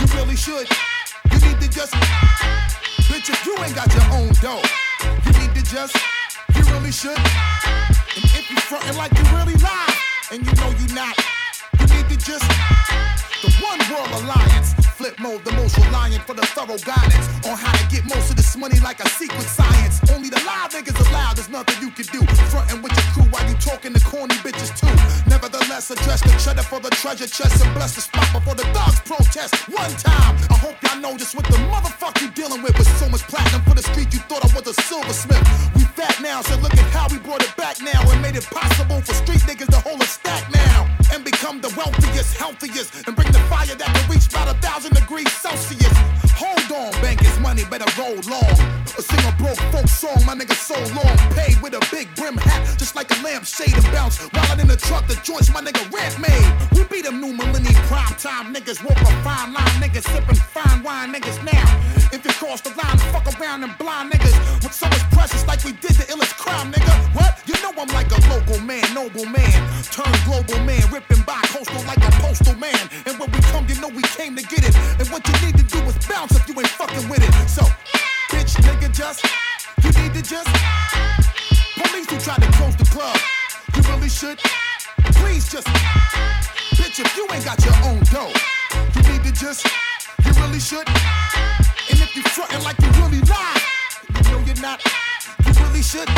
Speaker 8: You really should. You need to just. Bitch, if you ain't got your own dough, you need to just. You really should. And if you frontin' like you really lie, and you know you not, you need to just One World Alliance. Flip mode, the most reliant for the thorough guidance on how to get most of this money like a secret science. Only the live niggas allowed, there's nothing you can do. Frontin' with your crew while you talking to corny bitches too. Nevertheless, address the cheddar for the treasure chest and bless the spot before the thugs protest. One time, I hope y'all know just what the motherfucker you dealing with with so much platinum for the street. You thought I was a silversmith. We fat now, so look at how we brought it back now and made it possible for street niggas to hold a stack now and become the wealthiest, healthiest, and bring the fire that can reach about a thousand degrees Celsius. Hold on, bank bankers, money better roll long. A broke folk song, my nigga so long. Paid with a big brim hat, just like a lampshade and bounce. While in the truck, the joints my nigga rent made. We be them new millennium prime time niggas, walk a fine line niggas, sipping fine wine niggas now. If you cross the line, fuck around and blind niggas with so much precious like we did the illest crime, nigga. What? You know I'm like a local man, noble man, turn global man, ripping by coastal like a postal man. And when we come, you know we came to get it. And what you need to do is bounce if you ain't fucking with it. So, bitch, nigga, just you need to just police who try to close the club. You really should. Please just, bitch, if you ain't got your own dough, you need to just, you really should. And if you're frontin' like you really lie, you know you're not, you really should.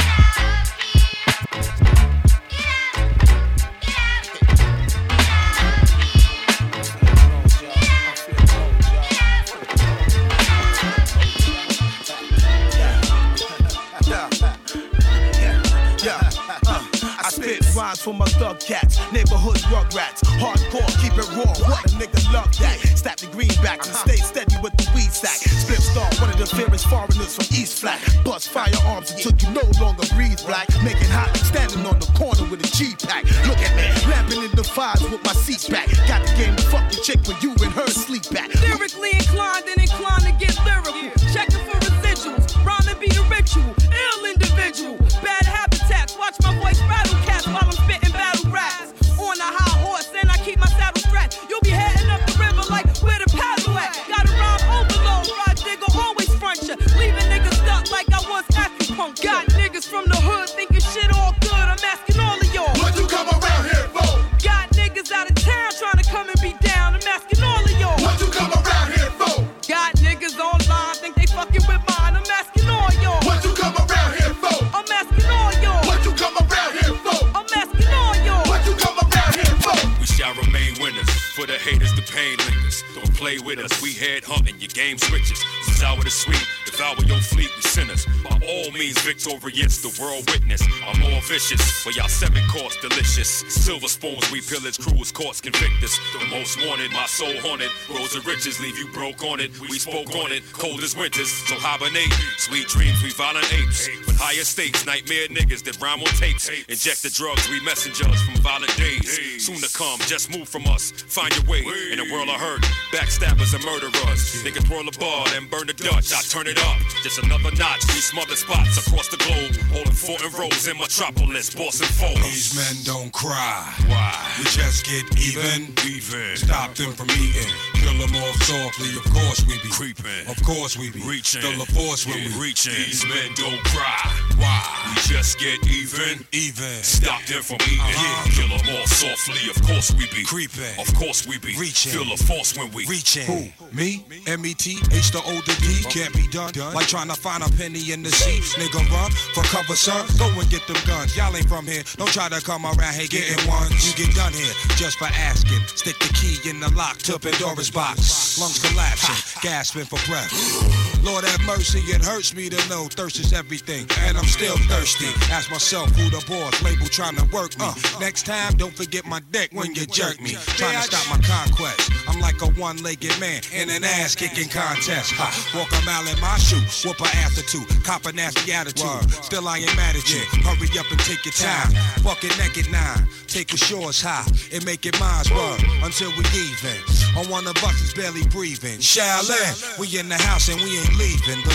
Speaker 35: Spit rhymes for my thug cats, neighborhood rugrats, hardcore, keep it raw. What a nigga love that. Stop the greenbacks and uh-huh. stay steady with the weed sack. Split star, one of the fairest foreigners from East Flat. Bust firearms until you no longer breathe black. Make it hot, standing on the corner with a G pack. Look at me, lapping in the fives with my seat back. Got the game to fuck the chick when you and her sleep back.
Speaker 36: Lyrically inclined and inclined to get lyrical. Checking for residuals. Rhyming be the ritual. Ill individual. Bad habitats. Watch my voice rattle
Speaker 37: victorious, the world witness. I'm more vicious, for y'all seven course delicious. Silver spoons, we pillage, cruise, courts convict us. The most wanted, my soul haunted. Roads of riches, leave you broke on it. We spoke on it, cold as winters, so hibernate. Sweet dreams, we violent apes. With higher stakes, nightmare niggas that rhyme on tapes. Inject the drugs, we messengers from violent days. Soon to come, just move from us. Find your way in a world of hurt. Backstabbers and murderers. Niggas twirl a bar and burn the Dutch. I turn it up. Just another notch. We smother spots across the globe. Holding fort and rows in metropolis. Boss and foes.
Speaker 38: These men don't cry. Why? We just get even.
Speaker 37: Even.
Speaker 38: Stop them from eating. Kill them off softly. Of course we be
Speaker 37: creeping.
Speaker 38: Of course we be
Speaker 37: reaching.
Speaker 38: Still a force when
Speaker 37: Yeah,
Speaker 38: we
Speaker 37: reaching. These men don't cry.
Speaker 38: Why?
Speaker 37: We just get even.
Speaker 38: Even.
Speaker 37: Stop them from eating.
Speaker 38: Uh-huh.
Speaker 37: Kill them all softly. Of course we be
Speaker 38: creeping.
Speaker 37: Of course we be
Speaker 38: Reaching.
Speaker 37: Feel the force when we
Speaker 38: Reaching. Who? Me? M-E-T, H the O to D. Can't be done. Like trying to find a penny in the sea. Nigga run for cover, sir. Go and get them guns. Y'all ain't from here. Don't try to come around here getting ones. You get done here just for asking. Stick the key in the lock to Pandora's box. Lungs collapsing, gasping for breath. Lord have mercy, it hurts me to know thirst is everything, and I'm still thirsty. Ask myself who the boss label trying to work me. Next time, don't forget my dick when you jerk me. Trying to stop my conquest. I'm like a one-legged man in an ass-kicking contest. Ha. Walk a mile in my shoe, whoop a ass or two, cop a nasty attitude. Still I ain't mad at you. Hurry up and take your time. Fuck it naked nine. Take a shores high and make it mine's word until we even. On one of us is barely breathing. Shaolin, we in the house and we ain't leaving. The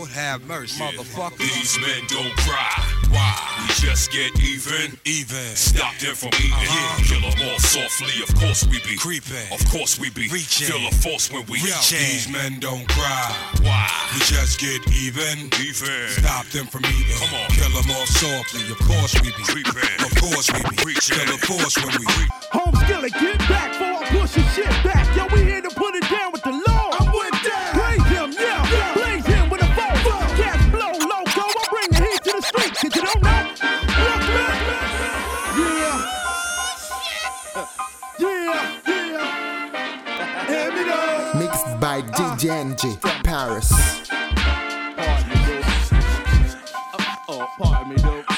Speaker 38: Lord have mercy, motherfucker.
Speaker 37: These men don't cry.
Speaker 38: Why?
Speaker 39: We just get even.
Speaker 38: Even.
Speaker 39: Stop them from eating. Uh-huh. Kill them all softly. Of course we be
Speaker 38: creeping.
Speaker 39: Of course we be
Speaker 38: Reaching.
Speaker 39: Feel a force when we
Speaker 38: Reaching. These men don't cry.
Speaker 39: Why?
Speaker 38: We just get even.
Speaker 39: Even.
Speaker 38: Stop them from eating.
Speaker 39: Come on.
Speaker 38: Kill them off softly. Of course we be
Speaker 39: creeping.
Speaker 38: Of course we be
Speaker 39: Reaching.
Speaker 38: Kill a force when we
Speaker 29: Home skillet, get back for I push your shit back. Yo, we here to
Speaker 34: By DJ Enjay, Paris.
Speaker 29: Oh, pardon me.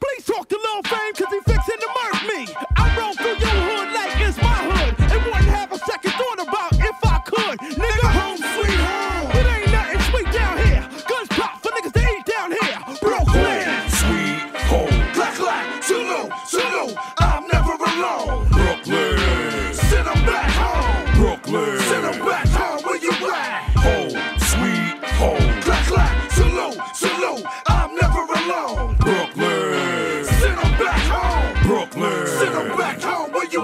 Speaker 29: Please talk to Lil Fame,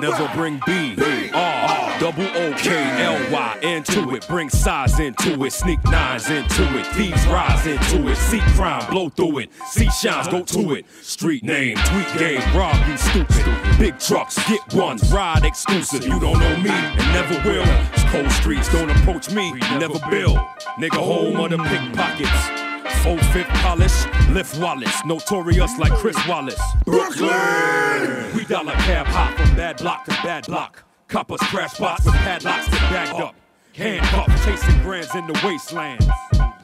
Speaker 29: Never
Speaker 37: bring B, R, double O K L Y into it. Bring size into it. Sneak nines into it. Thieves rise into it. See crime, blow through it. See shines, go to it. Street name, tweet game, rob you stupid. Big trucks, get one, ride exclusive. You don't know me and never will. It's cold streets, don't approach me, never bill. Nigga, home of the pickpockets. Full fifth polish, lift Wallace, notorious like Chris Wallace. Brooklyn! We dollar cab hop from bad block to bad block. Coppers crash spots with padlocks that bagged up. Handcuffed, chasing grands in the wastelands.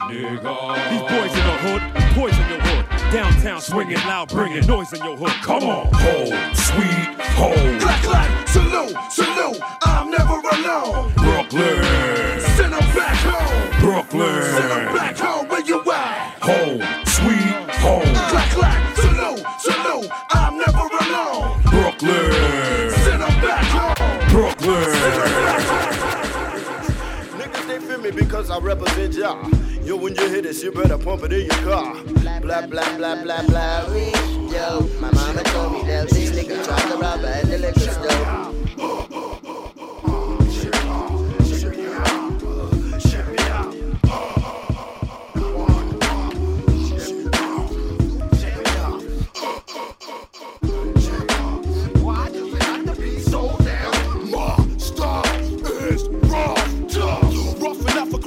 Speaker 37: Nigga. These boys in the hood, poison your hood. Downtown swinging loud, bringing noise in your hood. Come on.
Speaker 39: hold, Sweet hold.
Speaker 29: Clack, clack, salute, salute. I'm never alone.
Speaker 39: Brooklyn.
Speaker 29: Send 'em back home.
Speaker 39: Brooklyn.
Speaker 29: Send 'em back home where you at.
Speaker 39: Home. Sweet home.
Speaker 29: Clack, clack, salute, salute. I'm never alone.
Speaker 39: Brooklyn.
Speaker 29: Send 'em back home.
Speaker 39: Brooklyn.
Speaker 40: Niggas, they feel me because I represent y'all. Yo, when you hear this, you better pump it in your car.
Speaker 41: Blah, blah, blah, blah, blah, blah. Yo, my mama told me that this nigga tried to rob her at the liquor store.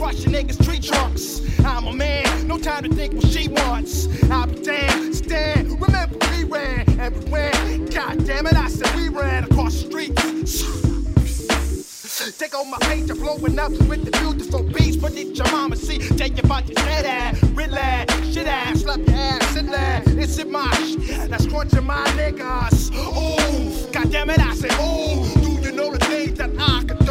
Speaker 9: Across your niggas' tree trunks. I'm a man, no time to think what she wants. I'll be damned, stand, remember we ran everywhere. God damn it, I said we ran across the streets. Take on my page, I'm blowing up with the beautiful beats. But it's your mama see, tell you about your dead ass, relax, shit ass, slap your ass, sit there. It's in my sh- that's crunching my niggas. Ooh, god damn it, I said ooh, do you know the things that I can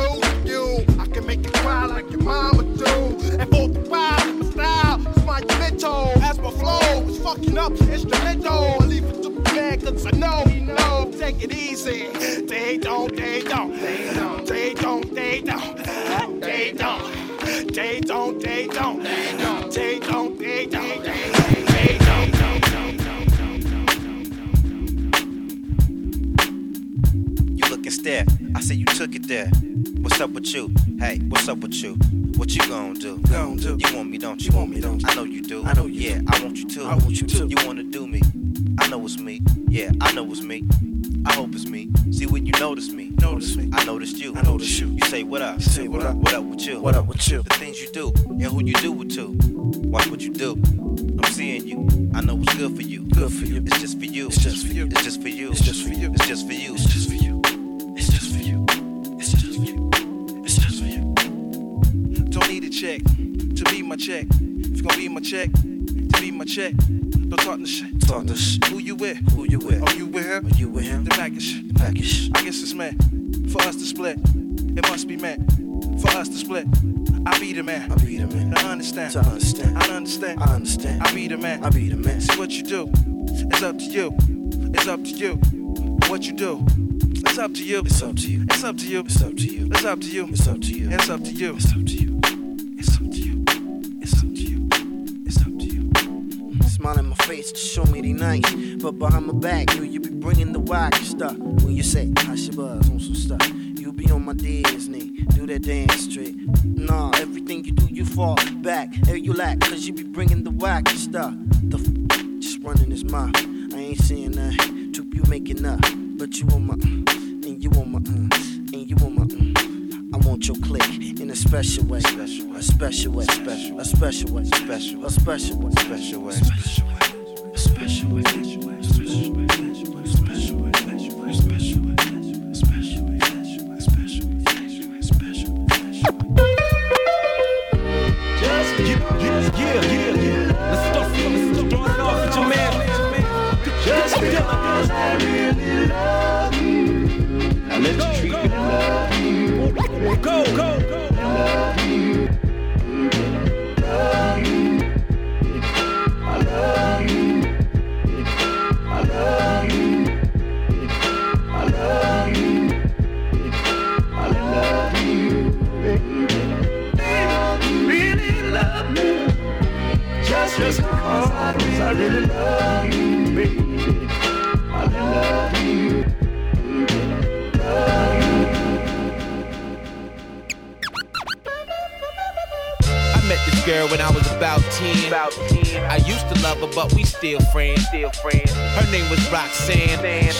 Speaker 9: make you cry like your mama do. And for the while, my style is monumental. As my flow is fucking up instrumental. I leave it to the man, cause I know he know. Take it easy. They don't, they don't, they don't, they don't, they don't, they don't. They don't, they don't, they don't, they don't, they don't, they
Speaker 19: You looking stare. I say you took it there. What's up with you? Hey, what's up with you? What you gonna do?
Speaker 9: Gon' do.
Speaker 19: You want me, don't you? want me, don't you? I know you do. I know you. Yeah, I want you too. I want you too. You wanna do me? I know it's me. Yeah, I know it's me. I hope it's me. See when you notice me. Notice me. I noticed you. I noticed you. You say what up? You say what up? What up with you? What up with you? The things you do and who you do it to. Watch what you do.
Speaker 42: I'm seeing you. I know what's good for you. Good for you. It's just for you. It's just for you. It's just for you. It's just for you. It's just for you. It's just for you.
Speaker 35: Don't need a check to be my check. If you gonna be my check, to be my check. Don't talk the shit.
Speaker 42: Talk the shit.
Speaker 35: Who you with?
Speaker 42: Who you with?
Speaker 35: Are you with him?
Speaker 42: Are you with him?
Speaker 35: The package.
Speaker 42: The package.
Speaker 35: I guess it's meant for us to split. It must be meant for us to split. I be the man.
Speaker 42: I be the man.
Speaker 35: Now understand.
Speaker 42: To understand.
Speaker 35: I understand.
Speaker 42: I understand.
Speaker 35: I be the man.
Speaker 42: I be the man.
Speaker 35: See what you do. It's up to you. It's up to you. What you do. It's up to you.
Speaker 42: It's up to you.
Speaker 35: It's up to you.
Speaker 42: It's up to you.
Speaker 35: It's up to you.
Speaker 42: It's up to you.
Speaker 35: It's up to you.
Speaker 42: It's up to you.
Speaker 41: Face to show me they nice. But behind my back, you, you be bringing the whack stuff. When you say, I should buzz on some stuff. You be on my Disney, do that dance straight. Nah, everything you do, you fall back. Hey, you lack, cause you be bringing the whack stuff. The f- just running his mouth. I ain't saying that. Troop, you making up. But you on my, mm, and you on my, mm, and you on my, mm. I want your click in a special way. Special way. A special way. Special. A special way. Special. A special way. Special way. Special way
Speaker 33: with
Speaker 43: edition.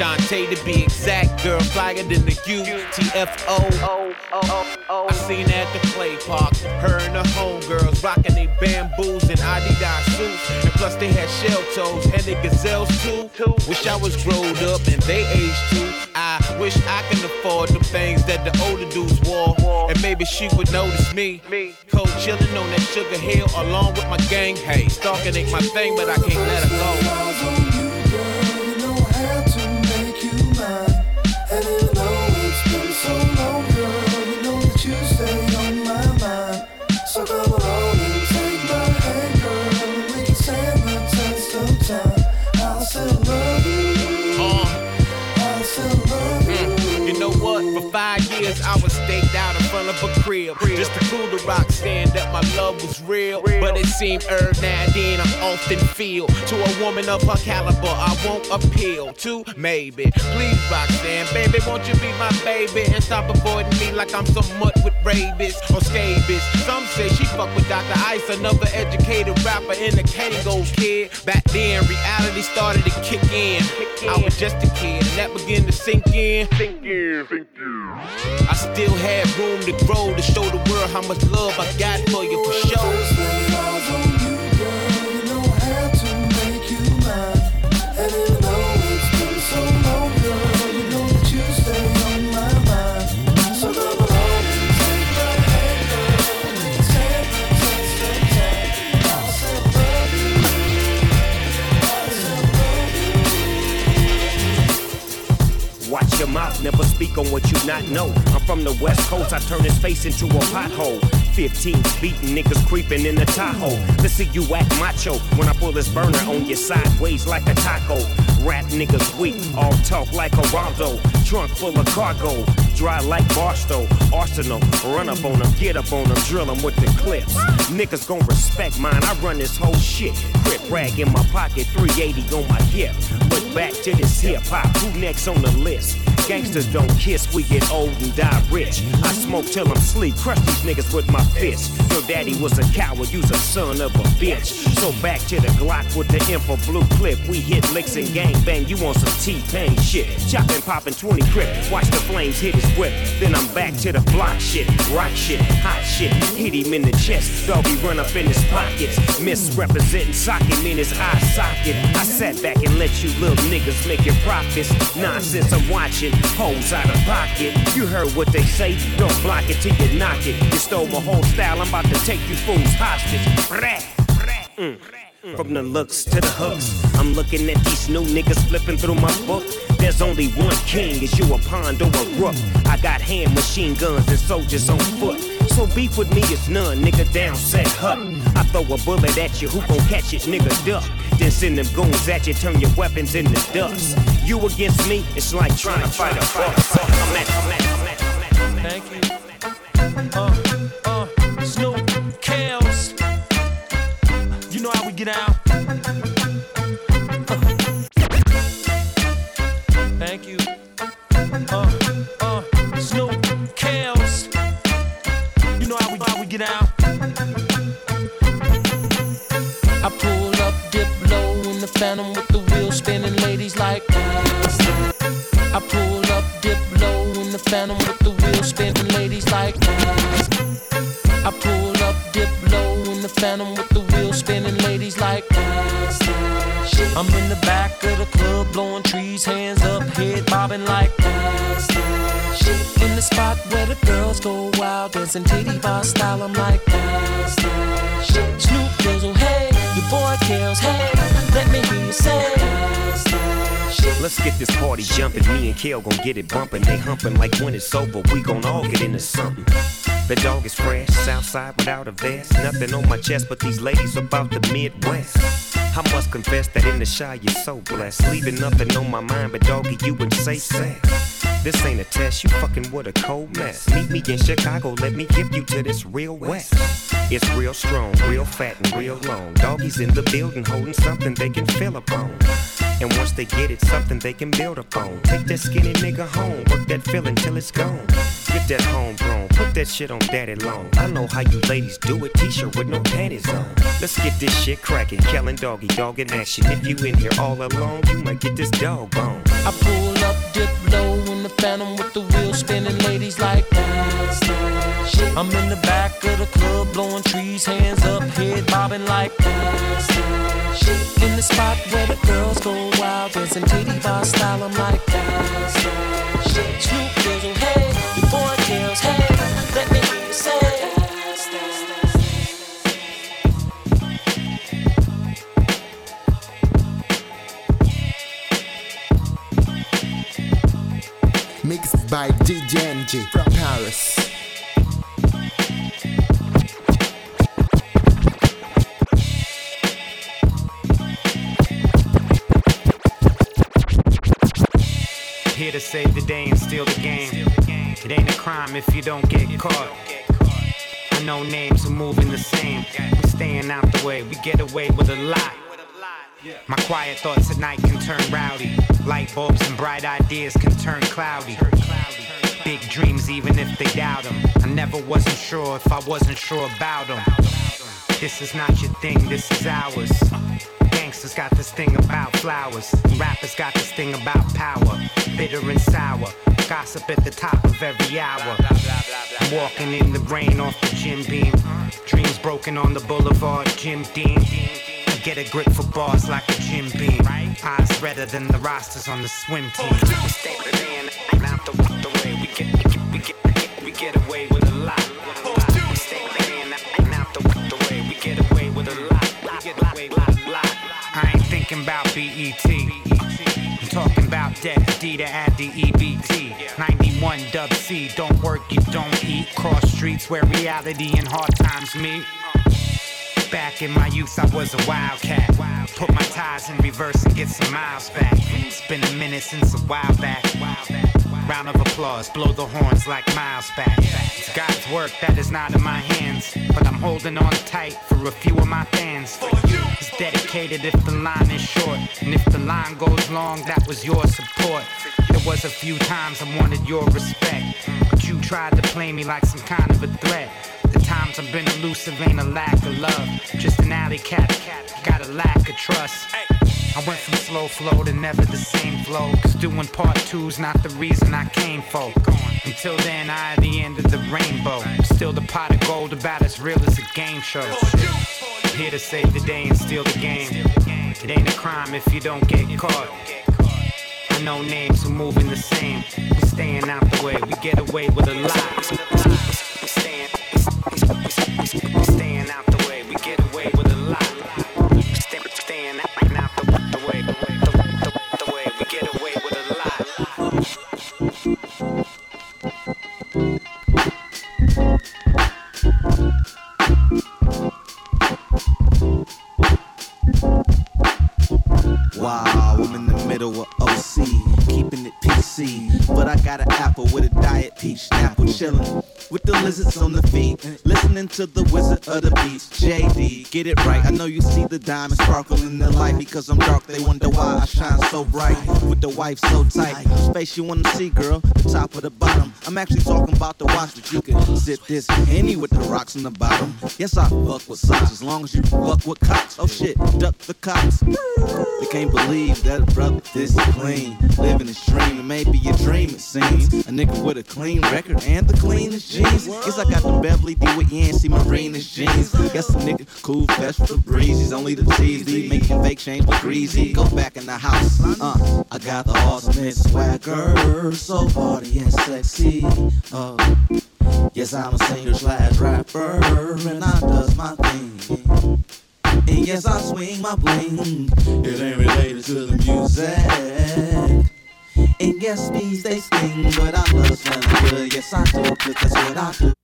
Speaker 43: Shanté to be exact. Girl flyer than the UTFO. I seen her at the play park. Her and her homegirls rocking they bamboos and Adidas suits. And plus they had shell toes and they gazelles too. Wish I was growed up and they aged too. I wish I can afford the things that the older dudes wore. And maybe she would notice me. Cold chillin' on that sugar hill along with my gang. Hey, stalking ain't my thing, but I can't let her go. Real. But it seemed er now then I often feel to a woman of her caliber, I won't appeal to maybe. Please, Roxanne, baby, won't you be my baby and stop avoiding me like I'm some mutt with rabies or scabies? Some say she fuck with Dr. Ice, another educated rapper in the Kangol Kid. Back then, reality started to kick in. I was just a kid, and that began to sink in. Sink in, sink in. Still had room to grow to show the world how much love I got for you for sure.
Speaker 44: Mouth, never speak on what you not know. I'm from the west coast, I turn his face into a pothole. 15 beating niggas creeping in the Tahoe. To see you act macho when I pull this burner on your sideways like a taco. Rap niggas weak, all talk like a Rondo. Trunk full of cargo, dry like Barstow. Arsenal, run up on them, get up on them, drill them with the clips. Niggas gon' respect mine, I run this whole shit. Crip rag in my pocket, 380 on my hip. But back to this hip hop, who next on the list? Gangsters don't kiss, we get old and die rich. I smoke till I'm sleep, crush these niggas with my fist. Your daddy was a coward, you's a son of a bitch. So back to the Glock with the info blue clip. We hit licks and gang bang, you on some T-Pain shit. Chopping, popping 20 grip, watch the flames hit his whip. Then I'm back to the block shit, rock shit, hot shit. Hit him in the chest, doggy run up in his pockets. Misrepresenting socket, mean his eye socket. I sat back and let you little niggas make your profits. Nonsense, I'm watching, hoes out of pocket. You heard what they say, don't block it till you knock it. You stole my whole style, I'm about to take you fools hostage. Mm. From the looks to the hooks, I'm looking at these new niggas flipping through my book. There's only one king, is you a pond or a rook? I got hand machine guns and soldiers on foot. So beef with me is none, nigga down set hut. I throw a bullet at you, who gon' catch it, nigga duck. Then send them goons at you, turn your weapons into dust. You against me, it's like trying to fight a at.
Speaker 35: Thank you. Uh, uh, Get out. Thank you. Uh, uh, Snoop, Kels. You know how we, how we get out. I pull up, dip low in the phantom with the wheel spinning, ladies like. I pull up, dip low in the phantom with the wheel spinning, ladies like. I pull up, dip low in the phantom with spinning, like. I'm in the back of the club, blowing trees, hands up, head bobbing like. In the spot where the girls go wild, dancing titty bar style, I'm like. Snoop Dizzle, hey, your boy kills, hey, let me hear you say.
Speaker 44: Let's get this party jumping. Me and Kale gon' get it bumping. They humping like when it's over. We gon' all get into something. The dog is fresh, Southside without a vest. Nothing on my chest, but these ladies about the Midwest. I must confess that in the shy you're so blessed. Leaving nothing on my mind, but doggy, you in safe sex. This ain't a test, you fucking with a cold mess. Meet me in Chicago, let me give you to this real west. It's real strong, real fat, and real long. Doggies in the building holding something they can feel upon. And once they get it, something they can build upon. Take that skinny nigga home, work that feeling till it's gone. Get that homegrown, put that shit on daddy long. I know how you ladies do it, t-shirt with no panties on. Let's get this shit cracking, Kellen doggy, dog in action. If you in here all alone, you might get this dog bone.
Speaker 35: I pull up, dip low in the phantom with the wheel spinning, ladies like. That. shit. I'm in the back of the club, blowing trees, hands up, head bobbing like. That. shit. In the spot where the girls go wild, dancing titty bar style, I'm like. that shit. Snoop hey, your boy hey, let me hear you say.
Speaker 34: Mixed by DJ from Paris.
Speaker 45: Here to save the day and steal the game. It ain't a crime if you don't get caught. I know names are moving the same. We staying out the way, we get away with a lot. My quiet thoughts at night can turn rowdy. Light bulbs and bright ideas can turn cloudy. Big dreams, even if they doubt them. I never wasn't sure if I wasn't sure about them. This is not your thing, this is ours. Gangsters got this thing about flowers. Rappers got this thing about power. Bitter and sour. Gossip at the top of every hour. Walking in the rain off the gym beam. Dreams broken on the boulevard, Jim Dean. I get a grip for bars like a Jim Beam. Eyes redder than the rosters on the swim team. We stay out the, we get away with Thinking about BET. I'm talking about that D to add the EBT. 91 dub C, don't work, you don't eat. Cross streets where reality and hard times meet. Back in my youth, I was a wildcat. Put my tires in reverse and get some miles back. It's been a minute since a while back. Round of applause, blow the horns like miles back. It's God's work that is not in my hands, but I'm holding on tight for a few of my fans. It's dedicated if the line is short, and if the line goes long, that was your support. There was a few times I wanted your respect, but you tried to play me like some kind of a threat. The times I've been elusive ain't a lack of love, just an alley cat. Got a lack of trust. I went from slow flow to never the same flow. Cause doing part two's not the reason I came for. Until then, I at the end of the rainbow. Still the pot of gold about as real as a game show. Here to save the day and steal the game. It ain't a crime if you don't get caught. I know names who moving the same. We staying out the way, we get away with a lot. Staying
Speaker 46: lizards on the feet, to the wizard of the beats. JD, get it right. I know you see the diamond sparkle in the light because I'm dark. They wonder why I shine so bright with the wife so tight. Space you wanna see, girl, the top or the bottom. I'm actually talking about the watch, but you can sip this any with the rocks in the bottom. Yes, I fuck with socks as long as you fuck with cops. Oh shit, duck the cops. They can't believe that a brother this clean, living his dream. It may be a dream, it seems. A nigga with a clean record and the cleanest jeans. Guess I got the Beverly D with Yancey Marina's jeans. Guess a nigga cool, fresh. He's only the cheese, D making fake change with greasy. Go back in the house. Uh, I got the ultimate swagger, so party and sexy. Uh, yes, I'm a singer slash rapper, and I does my thing. And yes, I swing my bling. It ain't related to the music. And yes, these they sting, but I love smelling good. Yes, I do, cause that's what I do.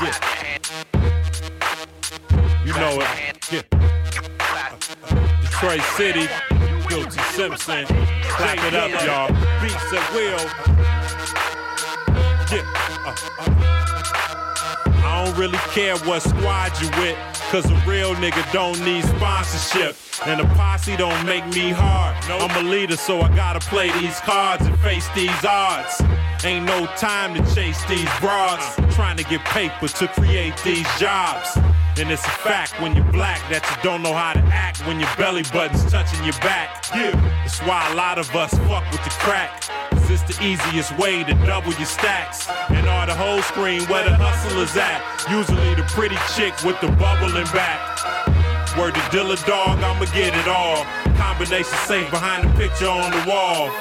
Speaker 47: You know it. Yeah. Detroit City, Guilty Simpson. Clap it up, y'all. Beats at will. Yeah. Uh, uh. I don't really care what squad you with, cause a real nigga don't need sponsorship. And a posse don't make me hard. I'm a leader, so I gotta play these cards and face these odds. Ain't no time to chase these broads. Trying to get paper to create these jobs. And it's a fact when you're black that you don't know how to act when your belly button's touching your back. Yeah, that's why a lot of us fuck with the crack. Cause it's the easiest way to double your stacks. And all the whole screen where the hustlers at. Usually the pretty chick with the bubbling back. Word to Dilla Dog, I'ma get it all. Combination safe behind the picture on the wall.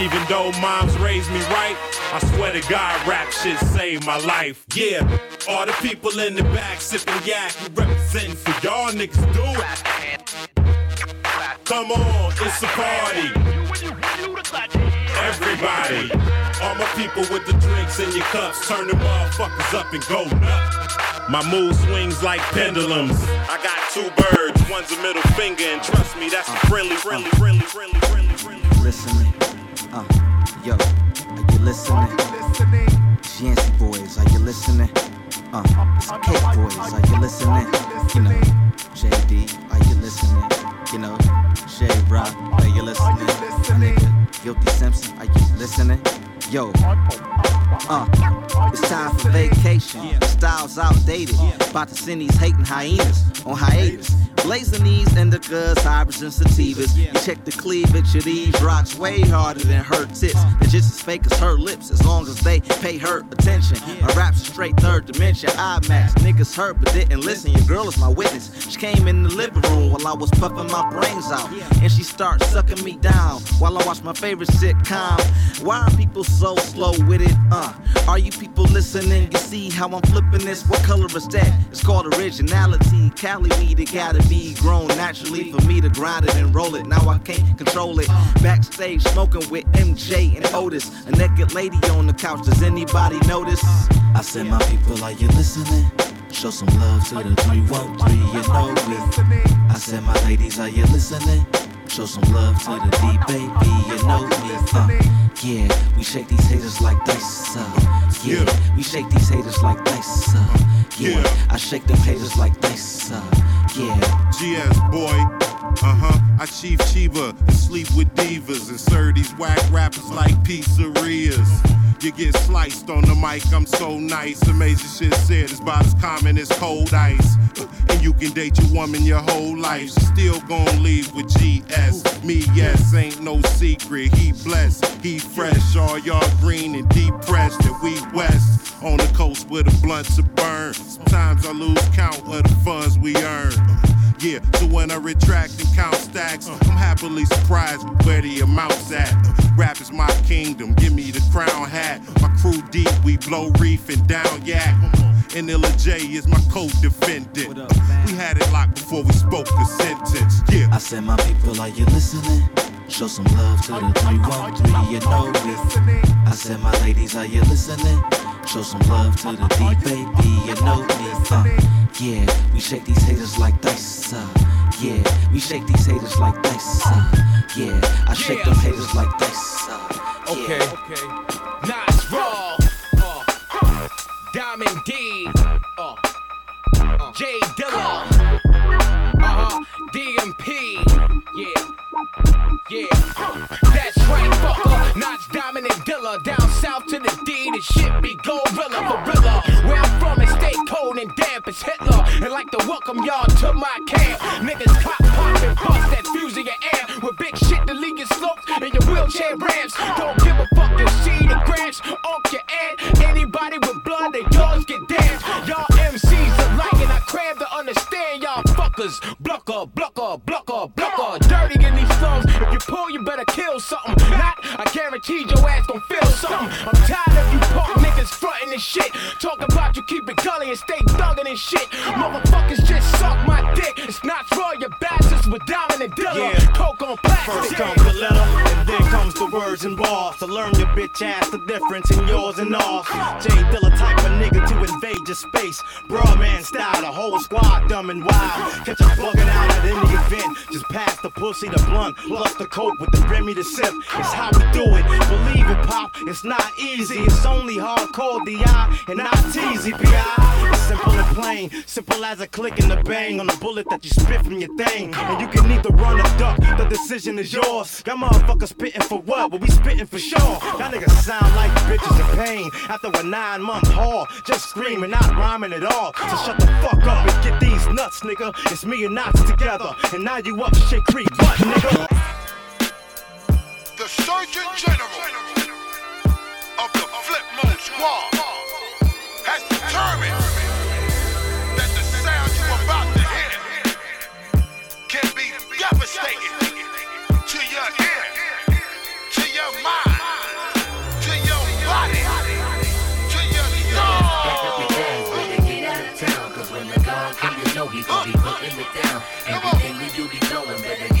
Speaker 47: Even though moms raised me right, I swear to God, rap shit saved my life. Yeah, all the people in the back sipping yak, you representing for y'all niggas do it. Come on, it's a party. Everybody, all my people with the drinks in your cups, turn the motherfuckers up and go nuts. My mood swings like pendulums. I got two birds, one's a middle finger, and trust me, that's a friendly, friendly, friendly, friendly, friendly, friendly.
Speaker 46: Listening. Uh, yo, are you listening? Yancey boys, are you listening? Uh, it's Cake boys, are you listening? You know, JD, are you listening? You know, J Rocc, are you listening? My nigga, Guilty Simpson, are you listening? Yo, uh, it's time for vacation. Styles outdated. About to send these hating hyenas on hiatus. Blazing these indicas, hybrids, and sativas. You check the cleavage of these rocks way harder than her tits. They're just as fake as her lips, as long as they pay her attention. My rap's straight third dimension. I max. Niggas heard but didn't listen. Your girl is my witness. She came in the living room while I was puffing my brains out. And she starts sucking me down while I watch my favorite sitcom. Why are people so slow with it? Uh, are you people listening? You see how I'm flipping this? What color is that? It's called originality. Cali weed, it gotta be grown naturally for me to grind it and roll it. Now I can't control it. Backstage smoking with MJ and Otis. A naked lady on the couch. Does anybody notice? I said, my people, are you listening? Show some love to the 313, you know me. I said, my ladies, are you listening? Show some love to the D baby, you know me. Uh, yeah, we shake these haters like dice. Uh, yeah, we shake these haters like dice. Uh, yeah, I shake them haters like dice. Uh, yeah.
Speaker 32: GS boy,
Speaker 47: Uh huh. I chief Chiba and sleep with divas and serve these whack rappers like pizzerias. You get sliced on the mic, I'm so nice. Amazing shit said is about as common as cold ice. Uh, And you can date your woman your whole life. She still gon' leave with GS. Me, yes, ain't no secret. He blessed, he fresh. All y'all green and depressed. And we west on the coast where the blunts are burn. Sometimes I lose count of the funds we earn. Yeah, so when I retract and count stacks, I'm happily surprised with where the amounts at. Rap is my kingdom, give me the crown hat. My crew deep, we blow reef and down yak. And Illa J is my co-defendant. We had it locked before we spoke a sentence. Yeah.
Speaker 46: I said, my people, are you listening? Show some love to the 313, you know me. I said, my ladies, are you listening? Show some love to the D baby, you know me. Uh, yeah, we shake these haters like dice. Uh, yeah, we shake these haters like dice. Uh, yeah, I shake them haters like dice. Uh,
Speaker 43: Okay. Okay. Nottz Raw. Uh, Diamond D. Uh, uh, J Dilla. Uh huh. DMP. Yeah. Yeah. That's right, fucker. Nottz and Dilla. Down south to the D. The shit be gorilla, gorilla. Where I'm from, it stay cold and damp as Hitler. And like to welcome y'all to my camp. Niggas cop pop and bust that fuse in your air. With big shit the leaking slopes and your wheelchair ramps. Don't give a fuck, you see the grants off your ad. Anybody with blood, they yours get damned. Y'all MCs are light and I cram to understand y'all fuckers. Blucker, blucker, blucker, blucker. Dirty in these you better kill something. Not, I guarantee your ass gon' feel something. I'm tired of you punk niggas frontin' and shit. Talk about you keep it gully and stay thuggin' and shit. Motherfuckers just suck my dick. It's not raw, you bastards with and Dilla.
Speaker 19: Yeah.
Speaker 43: Coke on plastic.
Speaker 19: First comes the letter, and then comes the words and bars. To learn your bitch ass the difference in yours and ours. J Dilla type of nigga to invade your space. Broadman style, the whole squad dumb and wild. Catch us bugging out at any event. Just pass the pussy, the blunt, plus the coke with the Remy the sip. It's how we do it. Believe it, pop. It's not easy. It's only hardcore DI and not teasy PI. It's simple and plain. Simple as a click and a bang on a bullet that you spit from your thing. And you can either run or duck. The decision is yours. Y'all motherfuckers spitting for what? Well, we spitting for sure. Y'all niggas sound like bitches in pain after a nine month haul. Just screaming, not rhyming at all. So shut the fuck up and get these nuts, nigga. It's me and Nottz together. And now you up shit creek. What, nigga?
Speaker 8: The Surgeon General of the Flip Mode Squad has determined that the sound you're about to hear can be devastating to your ear, to your mind, to your body, to your soul.
Speaker 48: Get out of town, cause when the guard come, you know he gon' be putting it down. Everything we do be blowing, better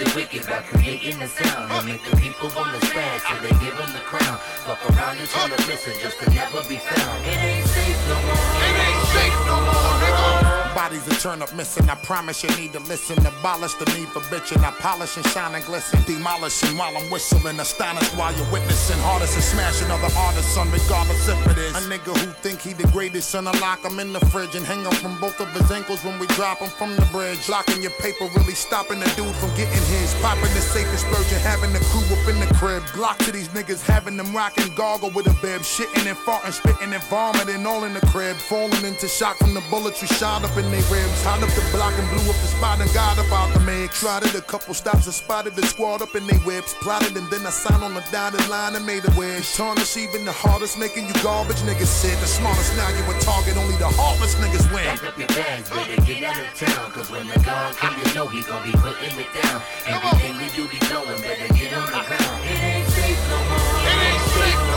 Speaker 48: Wicked by creating the sound and make the people wanna spaz till they give him the crown. Fuck around and them listen just to never be found. It ain't safe no more. It ain't safe no more, nigga.
Speaker 8: Bodies that turn up missing. I promise you need to listen. Abolish the need for bitching. I polish and shine and glisten. Demolishing while I'm whistling. Astonished while you're witnessing. Hardest is smashing other artists, son, regardless if it is. A nigga who think he the greatest, son, I lock him in the fridge and hang him from both of his ankles when we drop him from the bridge. Locking your paper, really stopping the dude from getting his. Popping the safe explosion, having the crew up in the crib. Glock to these niggas, having them rocking goggle with a bib. Shitting and farting, spitting and vomiting all in the crib. Falling into shock from the bullets you shot up in their ribs. Hot up the block and blew up the spot and got up out the mix. Tried it a couple stops and spotted the squad up in their whips. Plotted and then I signed on the dotted line and made a wish. Tarnish even the hardest, making you garbage niggas sit. The smartest now you a target, only the heartless niggas win.
Speaker 48: Pack up your bags, better get out of town. Cause when the guard come, you know he gon' be putting it down. Everything we do be blowing, better get on the ground. It ain't safe no more. It ain't safe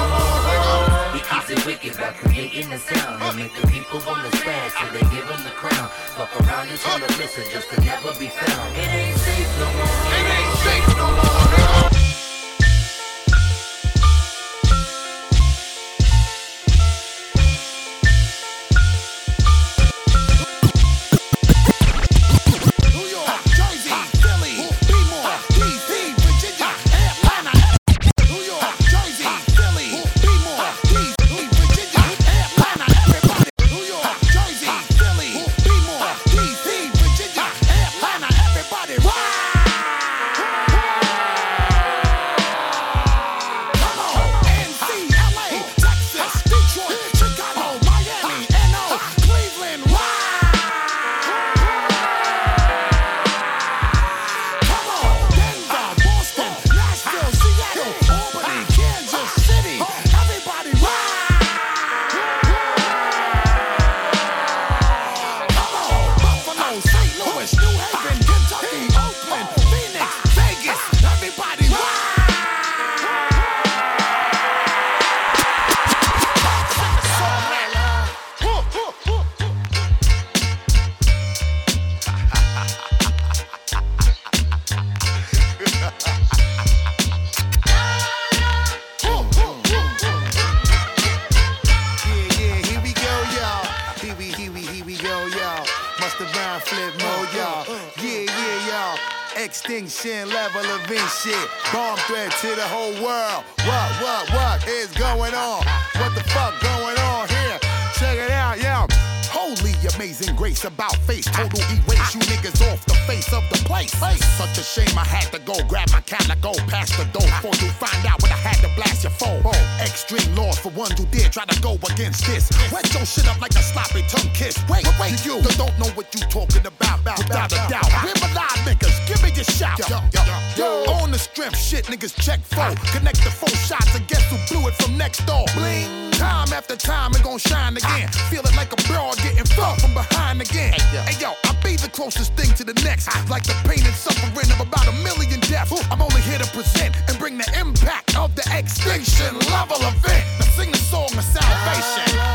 Speaker 48: keeps it wicked by creating the sound and make the people wanna spaz till they give him the crown. Fuck around and tell them listen just to never be found. It ain't safe no more. It ain't safe no more,
Speaker 8: to the whole world. What, what, what is going on? What the fuck going on here? Check it out, yo. Amazing grace about face. Total erase you niggas off the face of the place. Such a shame I had to go grab my cat go past the door before you find out when I had to blast your phone. Extreme laws for ones who dare try to go against this. Wet your shit up like a sloppy tongue kiss. Wait, wait, you don't know what you talking about, without a doubt. Where my live niggas? Give me your shout. Yo, yo, yo. On the strength, shit, niggas check four. Connect the four shots and guess who blew it from next door. Bling. Time after time, it gon' shine again. Feeling like a broad getting fucked from behind again. Hey yo, I be the closest thing to the next. Ah. Like the pain and suffering of about a million deaths. I'm only here to present and bring the impact of the extinction level event. Now sing the song of salvation.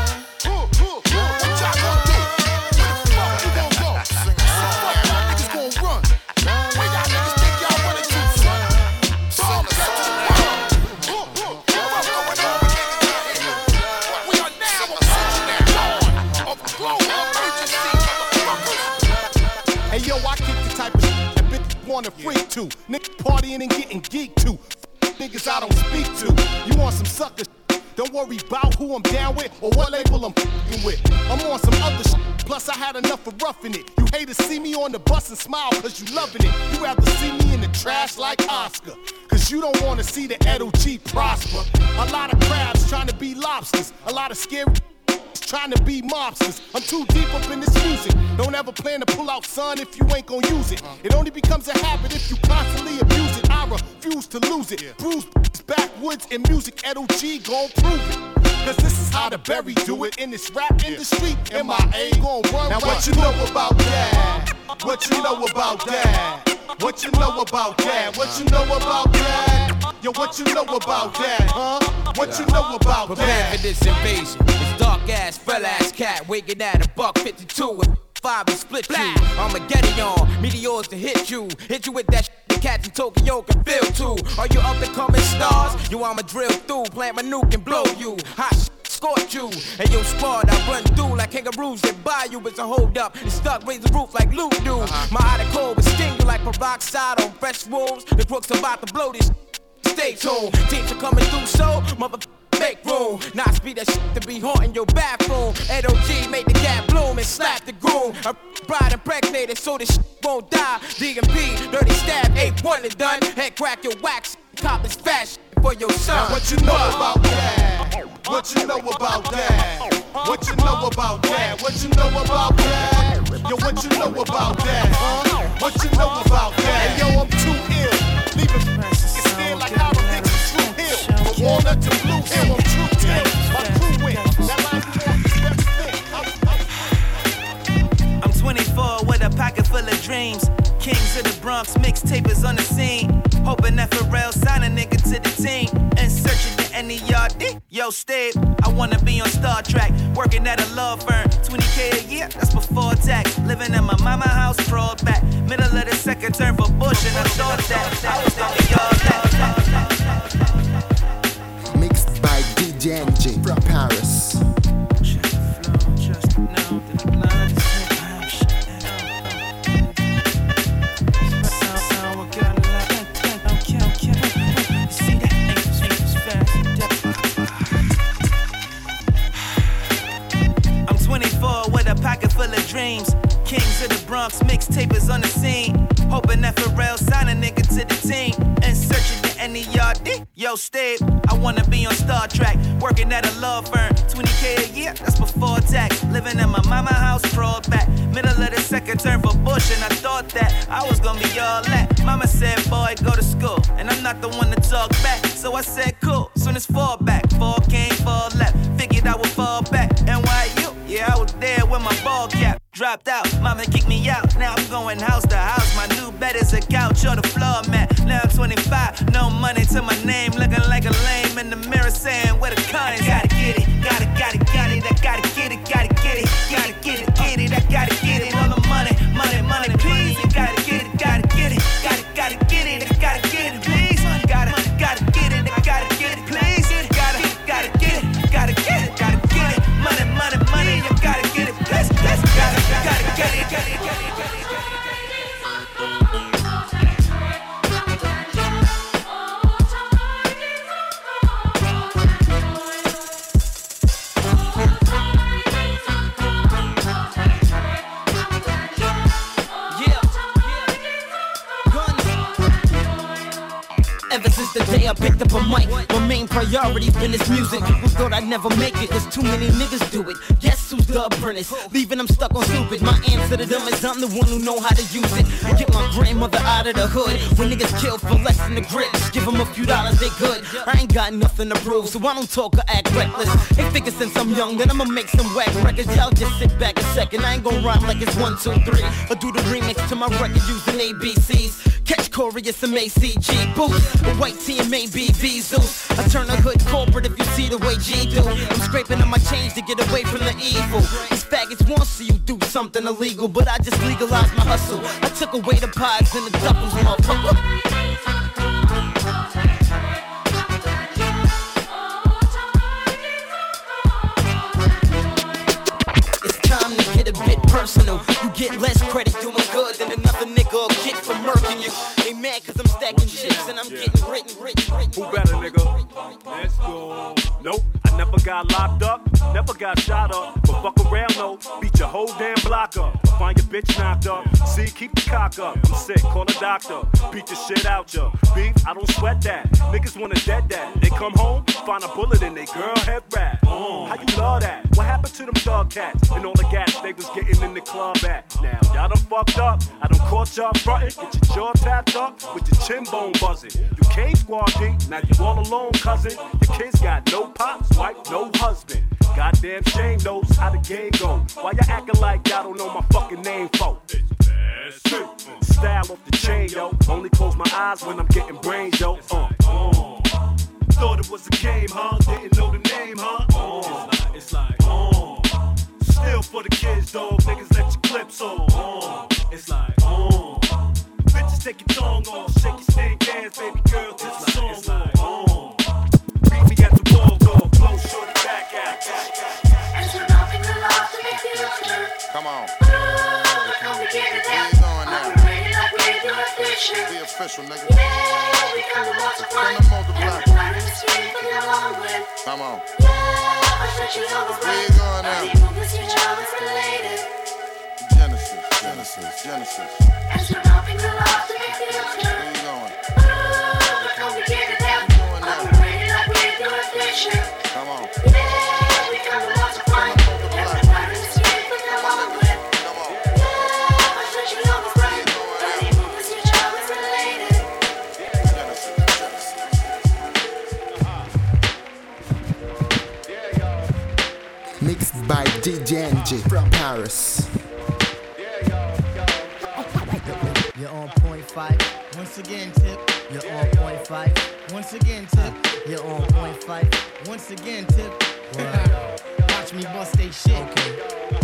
Speaker 49: Wanna. Niggas partying and getting geeked to. Niggas I don't speak to. You want some suckers? Don't worry about who I'm down with or what label I'm fing with. I'm on some other shit. Plus, I had enough of roughing it. You hate to see me on the bus and smile cause you loving it. You rather see me in the trash like Oscar. Cause you don't wanna see the Edo G prosper. A lot of crabs trying to be lobsters. A lot of scary trying to be mobsters. I'm too deep up in this music. Don't ever plan to pull out, son, if you ain't gonna use it. It only becomes a habit if you constantly abuse it. I refuse to lose it. Bruise backwoods in music, Edo G gon' prove it. Cause this is how the berry do it in this rap industry. MIA gon' run. Now what you know about that? What you know about that? What you know about that? What you know about that? Yo, what you know about that, huh? What you know about
Speaker 43: Prepare
Speaker 49: that?
Speaker 43: for this invasion. This dark ass, fell ass cat, waking at a buck 52 with five and split I'm a ghetto you. Armageddon, meteors to hit you. Hit you with that shit the cats in Tokyo can feel too. Are you up and coming stars? You I'ma drill through, plant my nuke and blow you. Hot scorch you. And your squad, I run through like kangaroos that buy you. It's a hold up. And stuck, raise the roof like Luke do. Uh-huh. My eye cold will sting you like peroxide on fresh wolves. The crooks about to blow this. Stay tuned. Teams are coming through, so mother make room. Not speed that shit to be haunting your bathroom. AOG make the cat bloom and slap the groom. A bride impregnated so this shit won't die. DMP, dirty stab, ain't one and done. Head crack your wax, cop this fat shit for your son.
Speaker 49: Now what you know about that? What you know about that? What you know about that? What you know about that? Yo, what you know about that? Huh? What you know about that? Hey, yo, I'm too ill. Leave it. It's still like how I'm Dixon True Hill. From Walnut to Blue Hill, I'm true ten. My crew win.
Speaker 50: I'm 24 with a pocket full of dreams. Kings of the Bronx, mixtapers on the scene. Hoping that Pharrell sign a nigga to the team. The NERD. Yo, Steve, I wanna be on Star Trek. Working at a law firm. 20k a year, that's before tax. Living in my mama house, crawled back. Middle of the second term for Bush, and I thought that I was gonna be all that.
Speaker 51: Mixed by DJ from Paris.
Speaker 50: Full of dreams. Kings of the Bronx, mixtapers on the scene. Hoping that Pharrell sign a nigga to the team. And searching the NERD. Yo, Steve, I wanna be on Star Trek. Working at a law firm. 20k a year, that's before tax. Living in my mama house, crawled back. Middle of the second term for Bush, and I thought that I was gonna be all that. Mama said, boy, go to school. And I'm not the one to talk back. So I said, cool. Soon as fall back. Fall came, fall left. Figured I would fall back. Dropped out, mama kicked me out. Now I'm going house to house. My new bed is a couch or the floor mat. Now I'm 25, no money to my name. Looking like a lame in the mirror saying, Where the
Speaker 52: picked up a mic, my main priority's been this music. People thought I'd never make it, cause too many niggas do it. Guess who's the apprentice? Leaving them stuck on stupid. My answer to them is I'm the one who know how to use it. Get my grandmother out of the hood. When niggas kill for less than the grip, give them a few dollars, they good. I ain't got nothing to prove, so I don't talk or act reckless. They figure since I'm young that I'ma make some whack records. Y'all just sit back a second. I ain't gonna rhyme like it's one, two, three. Or do the remix to my record using ABCs. Catch Corey, some ACG boots. A white tee and maybe Zeus. I turn a hood corporate if you see the way G do. I'm scraping on my change to get away from the evil. These faggots want to see you do something illegal, but I just legalized my hustle. I took away the pods and the doubles, motherfucker. Personal. You get less credit doing good than another mad cause I'm stacking chips and I'm getting written, written, written.
Speaker 49: Who better, nigga? Let's go. Nope, I never got locked up, never got shot up. But fuck around, no, beat your whole damn block up. Find your bitch knocked up. See, keep the cock up. I'm sick, call a doctor. Beat the shit out ya. Beef, I don't sweat that. Niggas wanna dead that. They come home, find a bullet in they girl head wrap. Mm, how you love that? What happened to them dog cats and all the gas they was getting in the club at? Now y'all done fucked up. I done caught y'all frontin'. Get your jaw tapped up with your chin bone buzzing. You came squad now you all alone, cousin. Your kids got no pops, wife, no husband. Goddamn shame knows how the game go. Why you acting like y'all don't know my fucking name, folks? Style off the chain, yo. Only close my eyes when I'm getting brains, yo. Uh, uh. Thought it was a game, huh? Didn't know the name, huh? Uh. It's like, it's like, uh. Still for the kids, dog. Niggas let your clips on. Uh. It's like, uh. Bitches take your tongue off. Shake your stink ass, baby girl, till the song it's like, uh.
Speaker 53: Come on.
Speaker 54: Come
Speaker 53: going now?
Speaker 54: Official.
Speaker 53: Official, nigga.
Speaker 54: Yeah, we come to multiply.
Speaker 53: Come to multiply.
Speaker 54: Everybody in the street, bring along with.
Speaker 53: Come on.
Speaker 54: Yeah, I'll shut you over.
Speaker 53: Where you going now?
Speaker 54: All these movements you know is related.
Speaker 53: Genesis, Genesis, Genesis.
Speaker 54: As we're up in the loft to make the ocean.
Speaker 53: Where you going?
Speaker 54: Ooh, come to get it down. I'm ready
Speaker 34: Mixed by DJ Enjay from Paris.
Speaker 55: You're on point five. Once again, tip. You're on point five. Once again, tip. You're on point five. Once again, tip. Watch me bust they shit. Okay.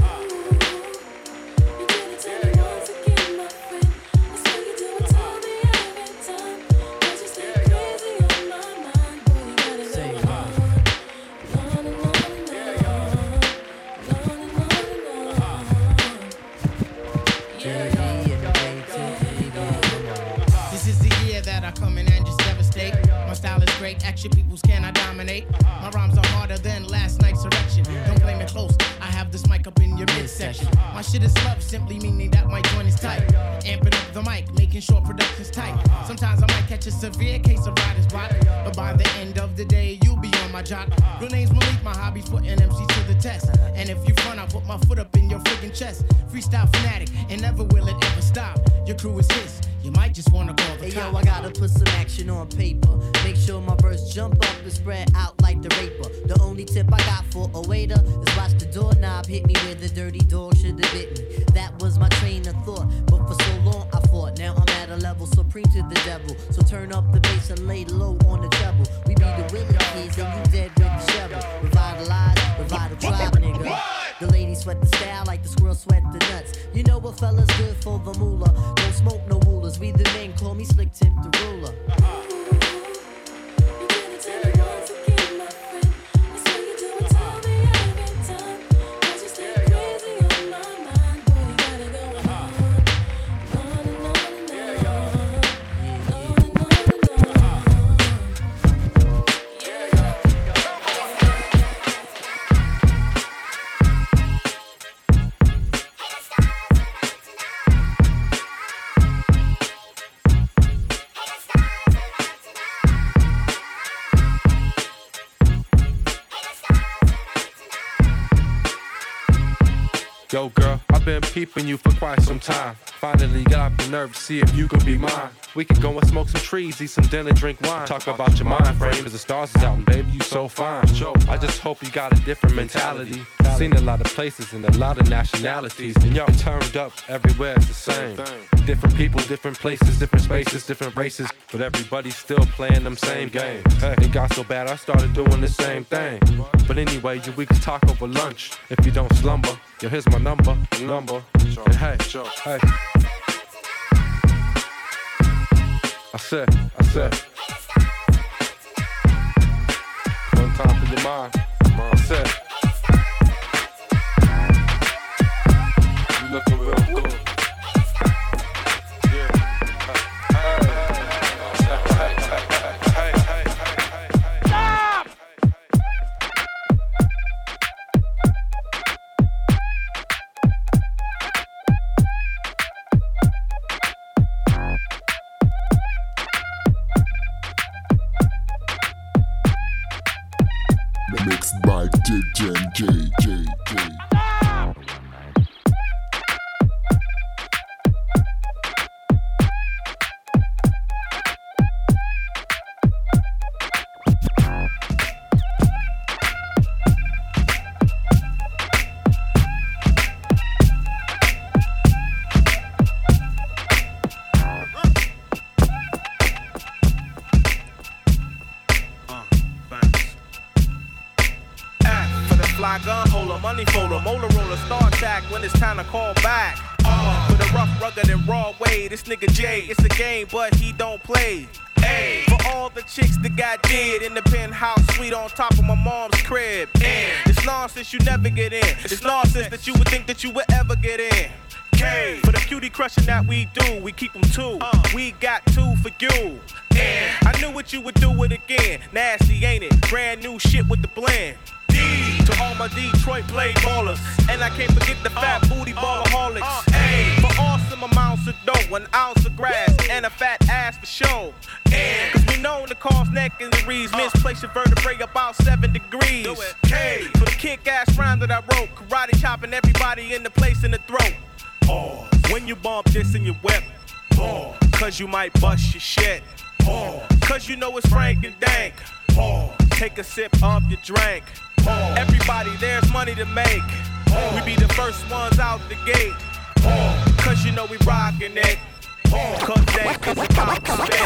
Speaker 55: Up in your midsection. My shit is love, simply meaning that my joint is tight. Amping up the mic, making sure production's tight. Sometimes I might catch a severe case of writer's block, but by the end of the day, you'll be on my jock. Real name's Malik, my hobby's putting MC to the test. And if you front, I'll put my foot up in your freaking chest. Freestyle fanatic, and never will it ever stop. Your crew is his. You might just wanna call the
Speaker 56: Hey yo. I gotta put some action on paper. Make sure my verse jump up and spread out the raper. The only tip I got for a waiter is watch the doorknob hit me where the dirty dog should have bit me. That was my train of thought, but for so long I fought. Now I'm at a level supreme to the devil. So turn up the bass and lay low on the treble. We be the Willie kids and you dead with the shovel. Revitalize, revive the tribe, nigga. The ladies sweat the style like the squirrel sweat the nuts. You know what fella's good for the moolah. Don't smoke no rulers. We the men call me Slick Tip the ruler.
Speaker 24: Yo, Been you for quite some time. Finally got up the nerve to see if you could be mine. We can go and smoke some trees, eat some dinner, drink wine. Talk about your mind frame as the stars is out, and baby, you so fine. I just hope you got a different mentality. Seen a lot of places and a lot of nationalities, and y'all turned up everywhere it's the same. Different people, different places, different spaces, different races, but everybody's still playing them same game. It got so bad I started doing the same thing. But anyway, you we can talk over lunch if you don't slumber. Yo, here's my number, number. And hey, hey. I said, I said. One time for your mind. I said. You looking real
Speaker 54: DJ J J J.
Speaker 43: fly gun holder, money folder, molar roller, star attack when it's time to call back. Uh, for the rough, rugged, and raw way, this nigga Jay, it's a game, but he don't play. Ay, for all the chicks that got dead in the penthouse suite on top of my mom's crib. And it's nonsense you never get in. It's nonsense that you would think that you would ever get in. K for the cutie crushing that we do, we keep them two. We got two for you. And I knew what you would do it again. Nasty, ain't it? Brand new shit with the blend. D to all my Detroit play ballers. And I can't forget the fat uh, booty uh, ballaholics. Uh, a for awesome amounts of dough, an ounce of grass, and a fat ass for show. And cause we known to cause neck injuries, misplace your vertebrae about seven degrees. K for the kick ass rhyme that I wrote, karate chopping everybody in the place in the throat. Pause. When you bump this in your whip, Pause. cause you might bust your shit. Pause. Cause you know it's Frank and Dank. Pause. Take a sip of your drink. Pause. Everybody, there's money to make. We be the first ones out the gate. Cause you know we rockin' it. Cause that is about to spit.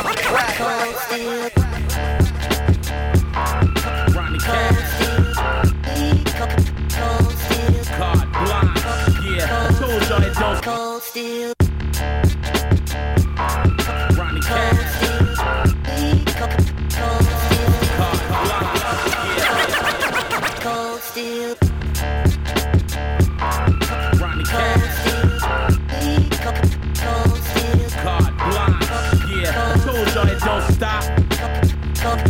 Speaker 57: Ronnie Card blind. Yeah, I told y'all it don't. Cold steel.
Speaker 54: Steel.
Speaker 57: Ronnie Card blind. Yeah, told y'all it don't stop.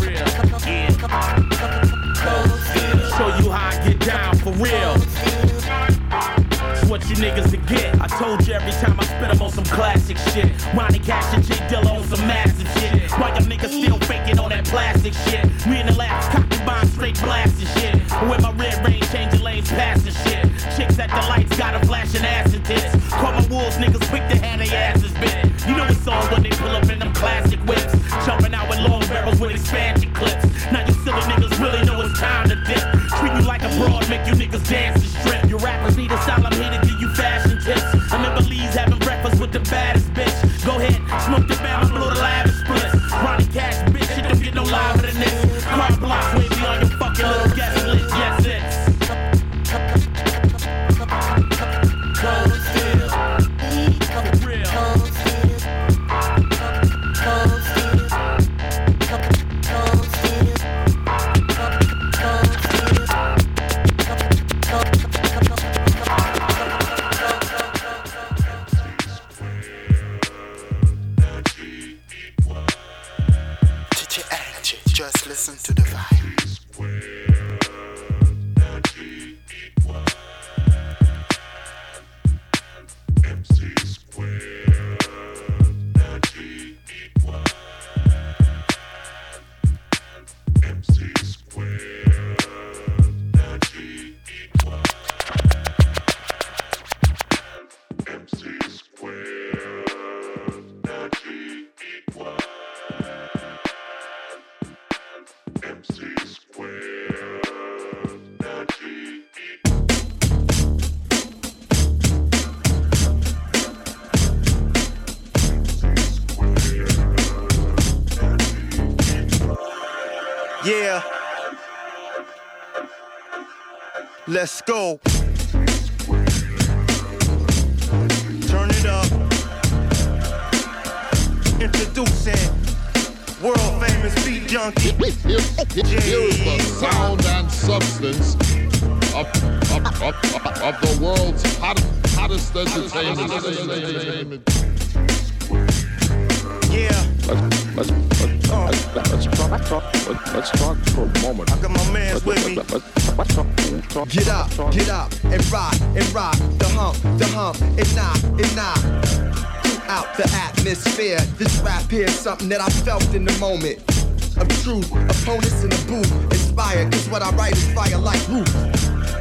Speaker 57: Real. Yeah. Show you how I get down for real. It's what you niggas to get. I told you every time I spit, on some classic shit. Ronnie Cash and J Dilla on some massive shit. Why y'all niggas still faking all that plastic shit? Me and the labs cocking the lights got a flashing ass and tits. Call my wolves, niggas quick to have their asses bit. You know it's on when they pull up in them classic whips. Jumping out with long barrels with expansion clips. Now you silly niggas really know it's time to dip. Treat you like a broad, make you niggas
Speaker 19: Let's go. Turn it up. Introducing world famous beat junkie.
Speaker 51: Here's the sound and substance of, of, of, of, of the world's hot, hottest entertainment.
Speaker 19: Yeah.
Speaker 58: Let's, let's, let's, let's, let's, talk, let's, talk for a moment.
Speaker 19: I got my mans with me.
Speaker 28: Get up, get up, and rock, and rock, the hump, the hump, and knock, and knock. Throughout the atmosphere, this rap here's something that I felt in the moment. Of truth, opponents in the booth, inspired, cause what I write is fire like roof.